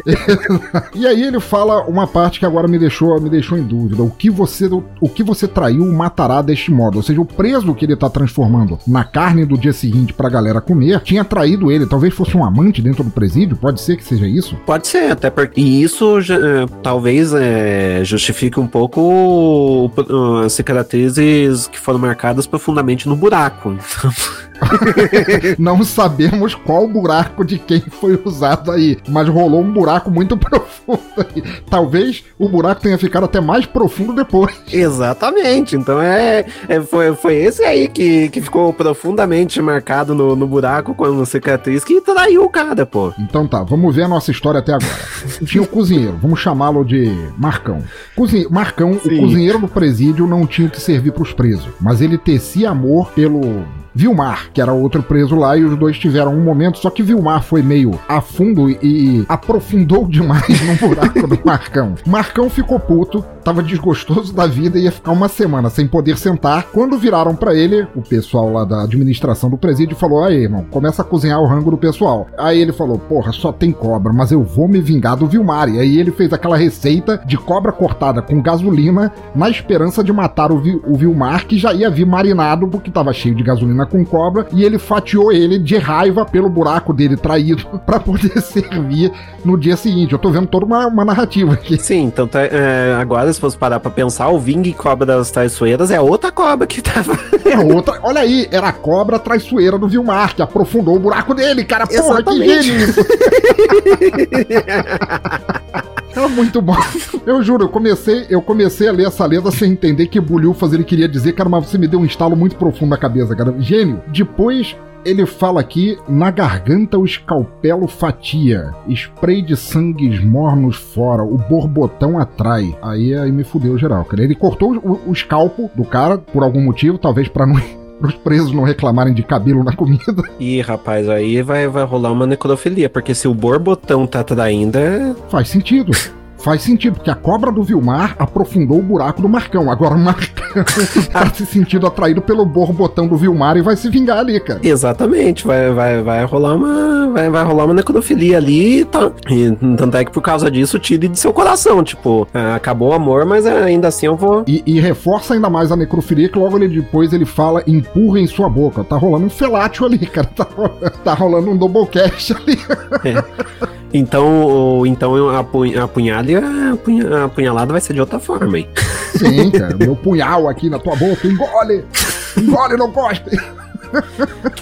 [SPEAKER 2] e aí ele fala uma parte que agora me deixou, me deixou em dúvida. O que você, o que você traiu matará deste modo. Ou seja, o preso que ele tá transformando na carne do dia seguinte pra galera comer tinha traído ele. Talvez fosse um amante dentro do presídio. Pode ser que seja isso?
[SPEAKER 1] Pode ser, até porque. E isso é, talvez é, justifique um pouco as cicatrizes que foram marcadas profundamente no buraco.
[SPEAKER 2] Não sabemos qual buraco de quem foi usado aí, mas rolou um buraco muito profundo aí. Talvez o buraco tenha ficado até mais profundo depois.
[SPEAKER 1] Exatamente. Então é, é- foi, foi esse aí que, que ficou profundamente marcado no, no buraco com a cicatriz que traiu o cara, pô.
[SPEAKER 2] Então tá, vamos ver a nossa história até agora. Tinha o cozinheiro, vamos chamá-lo de Marcão. Cozinhe... Marcão,
[SPEAKER 1] Sim.
[SPEAKER 2] o cozinheiro do presídio, não tinha que servir pros presos, mas ele tecia amor pelo Vilmar, que era outro preso lá, e os dois tiveram um momento, só que Vilmar foi meio a fundo e, aprofundou demais no buraco do Marcão. Marcão ficou puto, tava desgostoso da vida e ia ficar uma semana sem poder sentar. Quando viraram pra ele, o pessoal lá da administração do presídio falou: Aí, irmão, começa a cozinhar o rango do pessoal. Aí ele falou: Porra, só tem cobra, mas eu vou me vingar do Vilmar. E aí ele fez aquela receita de cobra cortada com gasolina na esperança de matar o, Vi- o Vilmar, que já ia vir marinado porque tava cheio de gasolina com cobra. E ele fatiou ele de raiva pelo buraco dele traído pra poder servir no dia seguinte. Eu tô vendo toda uma, uma narrativa aqui.
[SPEAKER 1] Sim, tanto é, é, agora, se fosse parar pra pensar, o Ving Cobra das Traiçoeiras é outra cobra que tava.
[SPEAKER 2] É outra. Olha aí, era a cobra traiçoeira do Vilmar, que aprofundou o buraco dele, cara. Porra, que
[SPEAKER 1] Exatamente.
[SPEAKER 2] gênio isso. É muito bom. Eu juro, eu comecei, eu comecei a ler essa letra sem entender que bulhufas ele queria dizer, cara, mas você me deu um estalo muito profundo na cabeça, cara. Gênio. Depois ele fala aqui, na garganta o escalpelo fatia, spray de sangues mornos fora, o borbotão atrai. Aí, aí me fudeu geral, cara. Ele cortou o, o escalpo do cara, por algum motivo, talvez pra não... Para os presos não reclamarem de cabelo na comida.
[SPEAKER 1] Ih, rapaz, aí vai, vai rolar uma necrofilia, porque se o borbotão tá traindo, é...
[SPEAKER 2] Faz sentido. Faz sentido, porque a cobra do Vilmar aprofundou o buraco do Marcão. Agora o Marcão tá se sentindo atraído pelo borbotão do Vilmar e vai se vingar ali, cara.
[SPEAKER 1] Exatamente, vai, vai, vai rolar uma. Vai, vai rolar uma necrofilia ali tá? e tanto é que por causa disso tire de seu coração. Tipo, ah, acabou o amor, mas ainda assim eu vou.
[SPEAKER 2] E, e reforça ainda mais a necrofilia que logo ele depois ele fala empurra em sua boca. Tá rolando um felátil ali, cara. Tá, ro- tá rolando um doublecast ali.
[SPEAKER 1] Então, o- então a, pu- a punhalha, a, punha- a punhalada vai ser de outra forma, hein?
[SPEAKER 2] Sim, cara. Meu punhal aqui na tua boca. Engole! Engole, não cospe!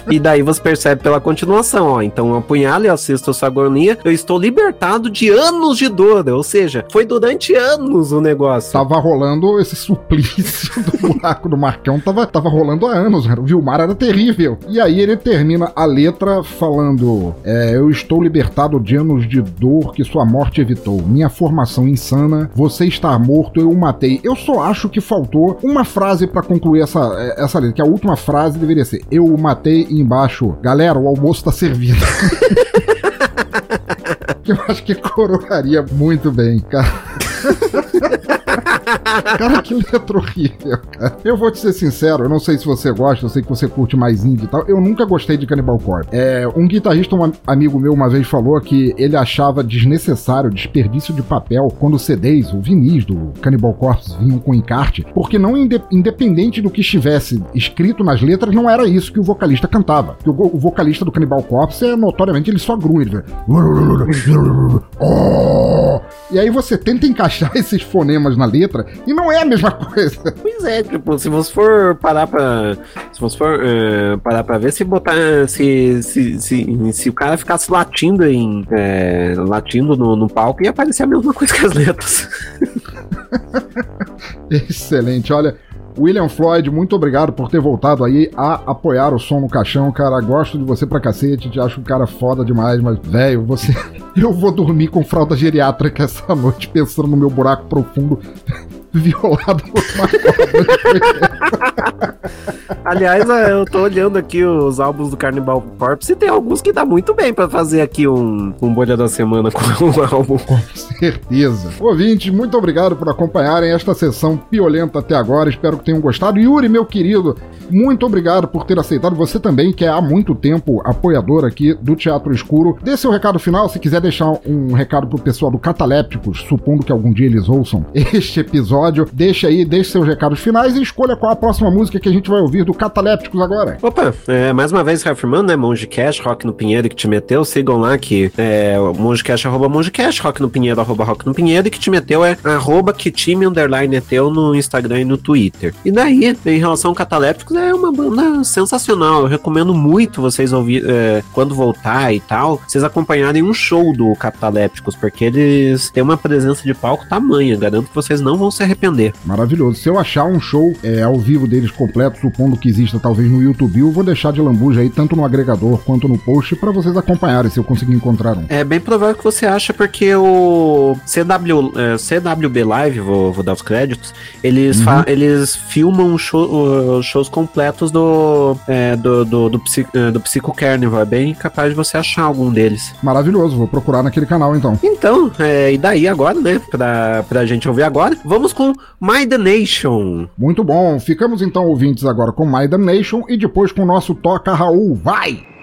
[SPEAKER 1] E daí você percebe pela continuação, ó. Então, apunhalo e assisto a sua agonia. Eu estou libertado de anos de dor. Ou seja, foi durante anos o negócio.
[SPEAKER 2] Tava rolando esse suplício do buraco do Marcão, tava, tava rolando há anos, cara. O Vilmar era terrível. E aí ele termina a letra falando: é, Eu estou libertado de anos de dor que sua morte evitou. Minha formação insana, você está morto, eu o matei. Eu só acho que faltou uma frase pra concluir essa, é, essa letra, que a última frase deveria ser: Eu o matei embaixo. Galera, o almoço tá servido. que eu acho que coroaria muito bem, cara. Cara, que letra horrível, cara. Eu vou te ser sincero, eu não sei se você gosta, eu sei que você curte mais indie e tal. Eu nunca gostei de Cannibal Corpse. É, um guitarrista, um am- amigo meu, uma vez falou que ele achava desnecessário, desperdício de papel, quando CDs, o vinis do Cannibal Corpse vinham com encarte, porque não inde- independente do que estivesse escrito nas letras, não era isso que o vocalista cantava. Porque o, o vocalista do Cannibal Corpse é notoriamente ele só grunhe, ele "Oh". E aí você tenta encaixar esses fonemas na letra e não é a mesma coisa.
[SPEAKER 1] Pois é, tipo, se você for parar pra. Se você for eh, parar pra ver, se botar. Se, se, se, se o cara ficasse latindo em. eh, latindo no, no palco, ia aparecer a mesma coisa que as letras.
[SPEAKER 2] Excelente, olha. William Floyd, muito obrigado por ter voltado aí a apoiar o som no caixão, cara. Gosto de você pra cacete, te acho um cara foda demais, mas, velho, você. Eu vou dormir com fralda geriátrica essa noite, pensando no meu buraco profundo, violado por uma cobra.
[SPEAKER 1] Aliás, eh, eu tô olhando aqui os álbuns do Carnival Corpse e tem alguns que dá muito bem pra fazer aqui um, um bolha da semana com um álbum.
[SPEAKER 2] Com certeza. Ouvintes, muito obrigado por acompanharem esta sessão piolenta até agora. Espero que tenham gostado. Yuri, meu querido, muito obrigado por ter aceitado. Você também, que é há muito tempo apoiador aqui do Teatro Escuro. Dê seu recado final, se quiser deixar um recado pro pessoal do Catalépticos, supondo que algum dia eles ouçam este episódio, deixa aí, deixe seus recados finais e escolha qual a próxima música que a gente vai ouvir do Catalépticos agora.
[SPEAKER 1] Opa, é, mais uma vez reafirmando, né? Monge Cash, Rock no Pinheiro que te meteu. Sigam lá que é Monge Cash, arroba Monge Cash, Rock no Pinheiro, arroba Rock no Pinheiro. E que te meteu é arroba que time underline teu no Instagram e no Twitter. E daí, em relação ao Catalépticos, é uma banda sensacional. Eu recomendo muito vocês ouvir é, quando voltar e tal, vocês acompanharem um show do Catalépticos, porque eles têm uma presença de palco tamanha. Garanto que vocês não vão se arrepender arrepender.
[SPEAKER 2] Maravilhoso. Se eu achar um show é, ao vivo deles completo, supondo que exista talvez no YouTube, eu vou deixar de lambuja aí, tanto no agregador quanto no post, pra vocês acompanharem, se eu conseguir encontrar um.
[SPEAKER 1] É bem provável que você acha, porque o CW, é, CWB Live, vou, vou dar os créditos, eles, fa- eles filmam show- os shows completos do, é, do, do, do, Psi- é, do Psycho Carnival. É bem capaz de você achar algum deles.
[SPEAKER 2] Maravilhoso, vou procurar naquele canal então.
[SPEAKER 1] Então, é, e daí agora, né, pra, pra gente ouvir agora, vamos com My The Nation.
[SPEAKER 2] Muito bom. Ficamos então ouvintes agora com My Damnation e depois com o nosso Toca Raul. Vai!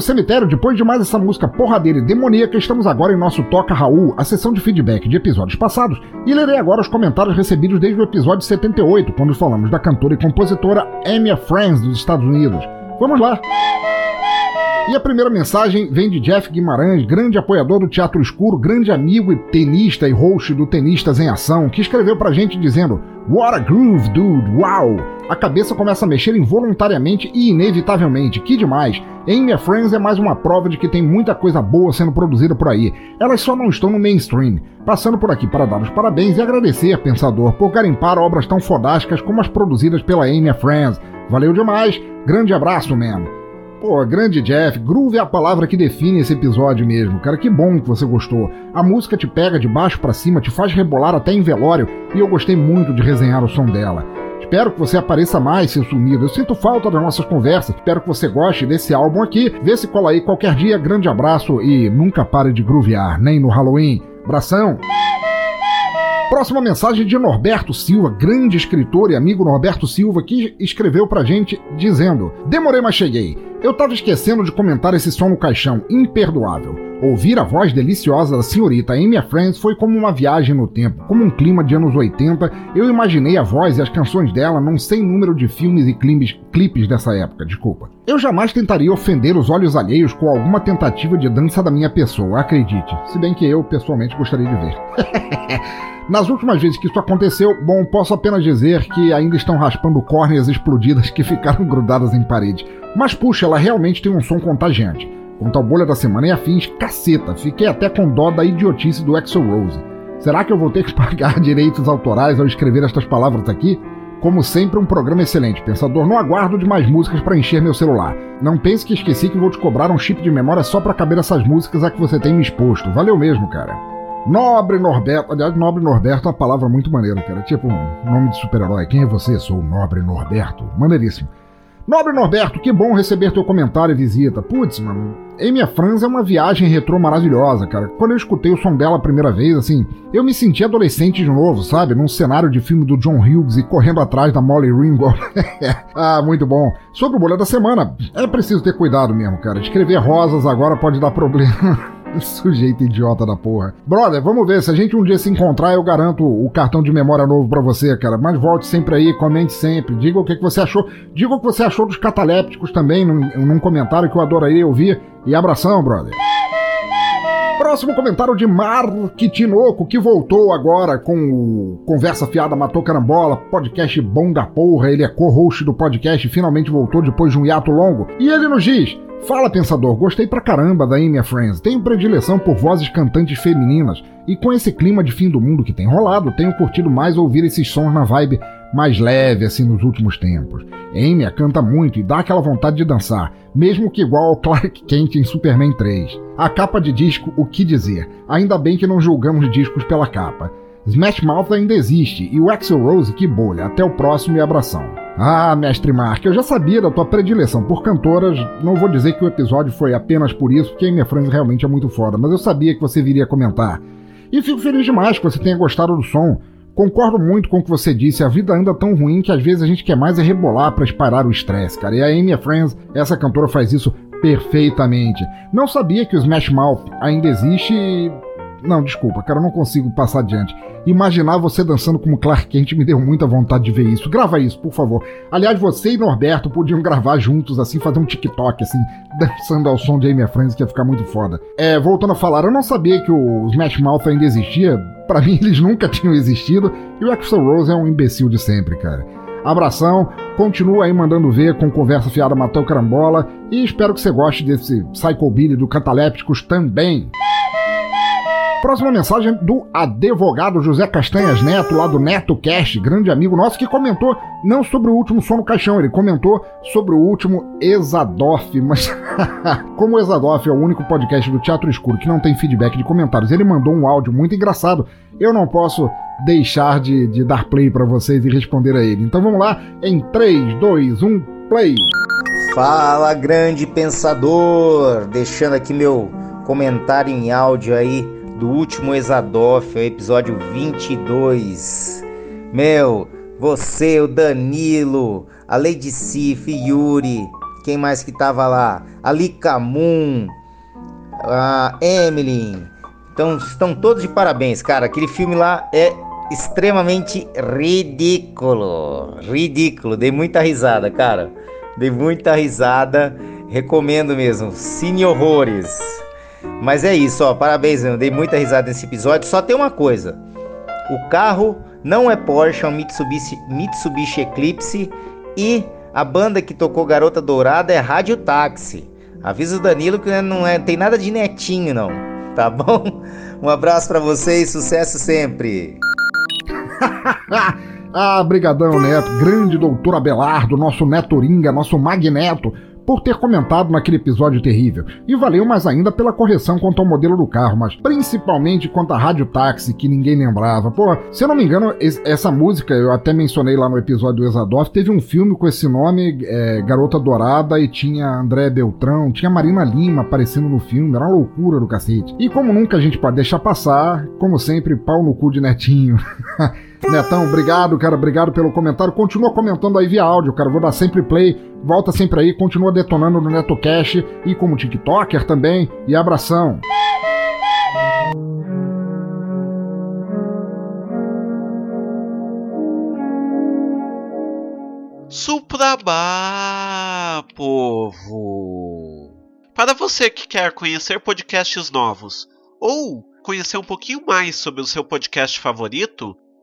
[SPEAKER 2] Do cemitério, depois de mais essa música porradeira e demoníaca, estamos agora em nosso Toca Raul, a sessão de feedback de episódios passados, e lerei agora os comentários recebidos desde o episódio 78, quando falamos da cantora e compositora Amy Friends dos Estados Unidos. Vamos lá! E a primeira mensagem vem de Jeff Guimarães, grande apoiador do Teatro Escuro, grande amigo e tenista e host do Tenistas em Ação, que escreveu pra gente dizendo: What a groove, dude! Uau! A cabeça começa a mexer involuntariamente e inevitavelmente. Que demais! Amy Friends é mais uma prova de que tem muita coisa boa sendo produzida por aí. Elas só não estão no mainstream. Passando por aqui para dar os parabéns e agradecer, pensador, por garimpar obras tão fodásticas como as produzidas pela Amy Friends. Valeu demais! Grande abraço, man! Pô, grande Jeff, groove é a palavra que define esse episódio mesmo. Cara, que bom que você gostou. A música te pega de baixo para cima, te faz rebolar até em velório, e eu gostei muito de resenhar o som dela. Espero que você apareça mais, seu sumido. Eu sinto falta das nossas conversas. Espero que você goste desse álbum aqui. Vê se cola aí qualquer dia. Grande abraço e nunca pare de groovear, nem no Halloween. Abração! Próxima mensagem de Norberto Silva, grande escritor e amigo Norberto Silva, que escreveu pra gente dizendo: Demorei, mas cheguei. Eu tava esquecendo de comentar esse som no caixão, imperdoável. Ouvir a voz deliciosa da senhorita Amy Friends foi como uma viagem no tempo, como um clima de anos 80. Eu imaginei a voz e as canções dela num sem número de filmes e clipes, clipes dessa época, desculpa. Eu jamais tentaria ofender os olhos alheios com alguma tentativa de dança da minha pessoa, acredite. Se bem que eu, pessoalmente, gostaria de ver. Nas últimas vezes que isso aconteceu, bom, posso apenas dizer que ainda estão raspando córneas explodidas que ficaram grudadas em parede. Mas puxa, ela realmente tem um som contagiante. Quanto ao bolha da semana e afins, caceta, fiquei até com dó da idiotice do Exo Rose. Será que eu vou ter que pagar direitos autorais ao escrever estas palavras aqui? Como sempre, um programa excelente. Pensador, não aguardo de mais músicas para encher meu celular. Não pense que esqueci que vou te cobrar um chip de memória só para caber essas músicas a que você tem me exposto. Valeu mesmo, cara. Nobre Norberto. Aliás, Nobre Norberto é uma palavra muito maneira, cara. Tipo um nome de super-herói. Quem é você? Sou o Nobre Norberto. Maneiríssimo. Nobre Norberto, que bom receber teu comentário e visita. Putz, mano, Amy Franz é uma viagem retrô maravilhosa, cara. Quando eu escutei o som dela a primeira vez, assim, eu me senti adolescente de novo, sabe? Num cenário de filme do John Hughes e correndo atrás da Molly Ringwald. ah, muito bom. Sobre o bolha da semana, é preciso ter cuidado mesmo, cara. Escrever rosas agora pode dar problema. Sujeito idiota da porra. Brother, vamos ver. Se a gente um dia se encontrar, eu garanto o cartão de memória novo pra você, cara. Mas volte sempre aí, comente sempre. Diga o que, que você achou. Diga o que você achou dos catalépticos também num, num comentário que eu adoraria ouvir. E abração, brother. Próximo comentário de Mark Tinoco, que voltou agora com o Conversa Fiada Matou Carambola, podcast bom da porra. Ele é co-host do podcast finalmente voltou depois de um hiato longo. E ele nos diz: Fala, pensador, gostei pra caramba da Amy Friends. Tenho predileção por vozes cantantes femininas. E com esse clima de fim do mundo que tem rolado, tenho curtido mais ouvir esses sons na vibe mais leve assim nos últimos tempos. Amy canta muito e dá aquela vontade de dançar, mesmo que igual ao Clark Kent em Superman 3. A capa de disco, o que dizer? Ainda bem que não julgamos discos pela capa. Smash Mouth ainda existe e o Axel Rose que bolha. Até o próximo e abração. Ah, mestre Mark, eu já sabia da tua predileção por cantoras. Não vou dizer que o episódio foi apenas por isso, porque a minha Friends realmente é muito foda, mas eu sabia que você viria comentar. E fico feliz demais que você tenha gostado do som. Concordo muito com o que você disse, a vida anda tão ruim que às vezes a gente quer mais é rebolar para espalhar o estresse, cara. E a Amy Friends, essa cantora faz isso perfeitamente. Não sabia que o Smash Mouth ainda existe e não, desculpa, cara, eu não consigo passar adiante. Imaginar você dançando como Clark Kent me deu muita vontade de ver isso. Grava isso, por favor. Aliás, você e Norberto podiam gravar juntos, assim, fazer um TikTok, assim, dançando ao som de Amy Friends, que ia ficar muito foda. É, voltando a falar, eu não sabia que o Smash Mouth ainda existia. Para mim, eles nunca tinham existido. E o Axel Rose é um imbecil de sempre, cara. Abração, continua aí mandando ver com conversa fiada Matou Carambola e espero que você goste desse Psycho Billy do Catalépticos também. Próxima mensagem do advogado José Castanhas Neto, lá do Neto Cast, grande amigo nosso, que comentou não sobre o último som no caixão, ele comentou sobre o último Exadoff, mas como o Exadoff é o único podcast do Teatro Escuro que não tem feedback de comentários, ele mandou um áudio muito engraçado, eu não posso deixar de, de dar play para vocês e responder a ele. Então vamos lá, em 3, 2, 1, play!
[SPEAKER 11] Fala, grande pensador! Deixando aqui meu comentário em áudio aí do último Exadoff, episódio 22. Meu, você, o Danilo, a Lady Sif, Yuri, quem mais que tava lá? A Licamun, a Emily. Então, estão todos de parabéns, cara. Aquele filme lá é extremamente ridículo. Ridículo. Dei muita risada, cara. Dei muita risada. Recomendo mesmo. Cine Horrores. Mas é isso, ó. Parabéns, eu dei muita risada nesse episódio. Só tem uma coisa: o carro não é Porsche, é um Mitsubishi, Mitsubishi Eclipse e a banda que tocou Garota Dourada é Rádio Táxi. Avisa o Danilo que não é, tem nada de netinho, não. Tá bom? Um abraço para vocês, sucesso sempre.
[SPEAKER 2] ah, brigadão, Neto. Grande doutor Abelardo, nosso Neto Ringa, nosso Magneto por ter comentado naquele episódio terrível. E valeu mais ainda pela correção quanto ao modelo do carro, mas principalmente quanto à rádio táxi, que ninguém lembrava. Se eu não me engano, es- essa música, eu até mencionei lá no episódio do Exadoff, teve um filme com esse nome, é, Garota Dourada, e tinha André Beltrão, tinha Marina Lima aparecendo no filme, era uma loucura do cacete. E como nunca a gente pode deixar passar, como sempre, pau no cu de Netinho. Netão, obrigado, cara, obrigado pelo comentário. Continua comentando aí via áudio, cara. Vou dar sempre play. Volta sempre aí, continua detonando no NetoCast e como TikToker também. E abração.
[SPEAKER 1] Suprabá, povo! Para você que quer conhecer podcasts novos ou conhecer um pouquinho mais sobre o seu podcast favorito,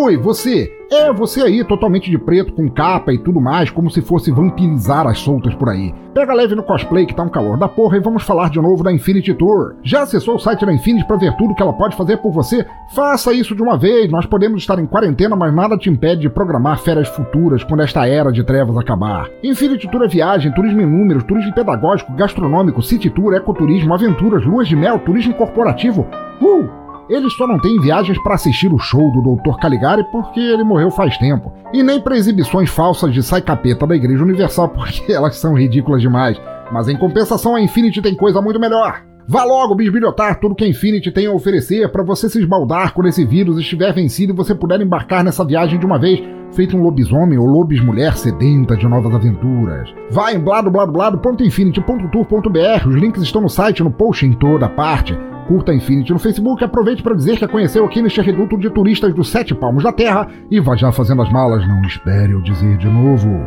[SPEAKER 2] Oi, você! É, você aí, totalmente de preto, com capa e tudo mais, como se fosse vampirizar as soltas por aí. Pega leve no cosplay que tá um calor da porra e vamos falar de novo da Infinity Tour. Já acessou o site da Infinity pra ver tudo que ela pode fazer por você? Faça isso de uma vez, nós podemos estar em quarentena, mas nada te impede de programar férias futuras quando esta era de trevas acabar. Infinity Tour é viagem, turismo em números, turismo pedagógico, gastronômico, city tour, ecoturismo, aventuras, luas de mel, turismo corporativo. Uh! Eles só não têm viagens para assistir o show do Dr. Caligari porque ele morreu faz tempo. E nem para exibições falsas de sai capeta da Igreja Universal porque elas são ridículas demais. Mas em compensação a Infinity tem coisa muito melhor. Vá logo bisbilhotar tudo que a Infinity tem a oferecer para você se esbaldar quando esse vírus estiver vencido e você puder embarcar nessa viagem de uma vez, feito um lobisomem ou lobis mulher sedenta de novas aventuras. Vá em bladobladoblado.infinity.tour.br, os links estão no site, no post em toda parte. Curta a Infinity no Facebook, aproveite para dizer que conheceu aqui neste reduto de turistas dos sete palmos da terra e vá já fazendo as malas, não espere eu dizer de novo.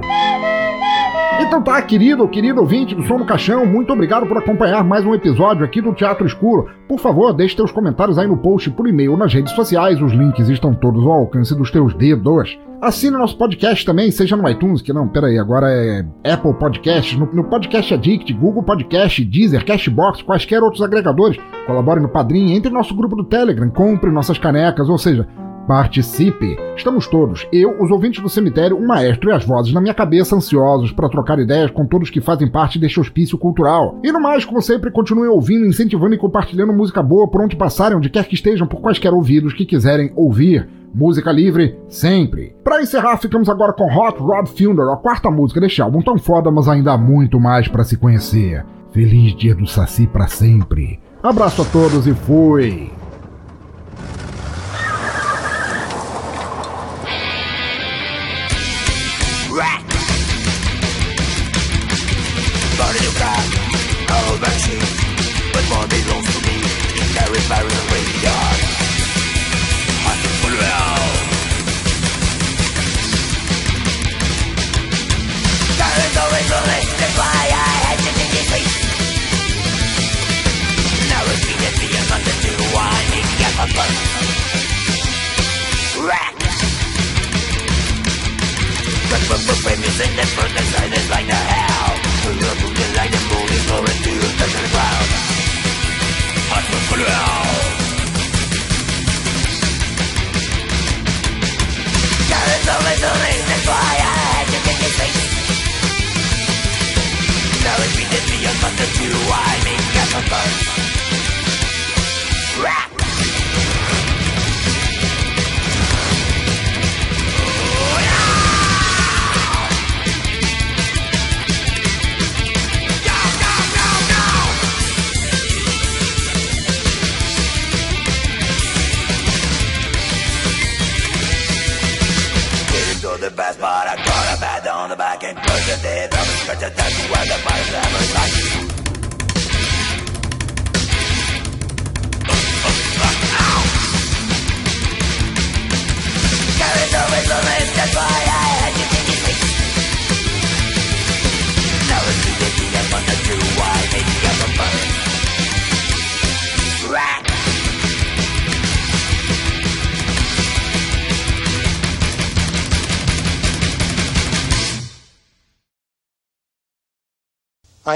[SPEAKER 2] Então tá, querido, querido ouvinte do Som no Caixão, muito obrigado por acompanhar mais um episódio aqui do Teatro Escuro. Por favor, deixe teus comentários aí no post por e-mail nas redes sociais, os links estão todos ao alcance dos teus dedos. Assine nosso podcast também, seja no iTunes, que não, peraí, agora é Apple Podcasts, no, no Podcast Addict, Google Podcast, Deezer, Cashbox, quaisquer outros agregadores. Colabore no Padrim, entre no nosso grupo do Telegram, compre nossas canecas, ou seja, participe. Estamos todos, eu, os ouvintes do cemitério, o maestro e as vozes na minha cabeça, ansiosos para trocar ideias com todos que fazem parte deste hospício cultural. E no mais, como sempre, continuem ouvindo, incentivando e compartilhando música boa por onde passarem, onde quer que estejam, por quaisquer ouvidos que quiserem ouvir. Música livre, sempre. Pra encerrar, ficamos agora com Hot Rod Funeral, a quarta música deste álbum tão foda, mas ainda há muito mais para se conhecer. Feliz dia do Saci pra sempre. Abraço a todos e fui!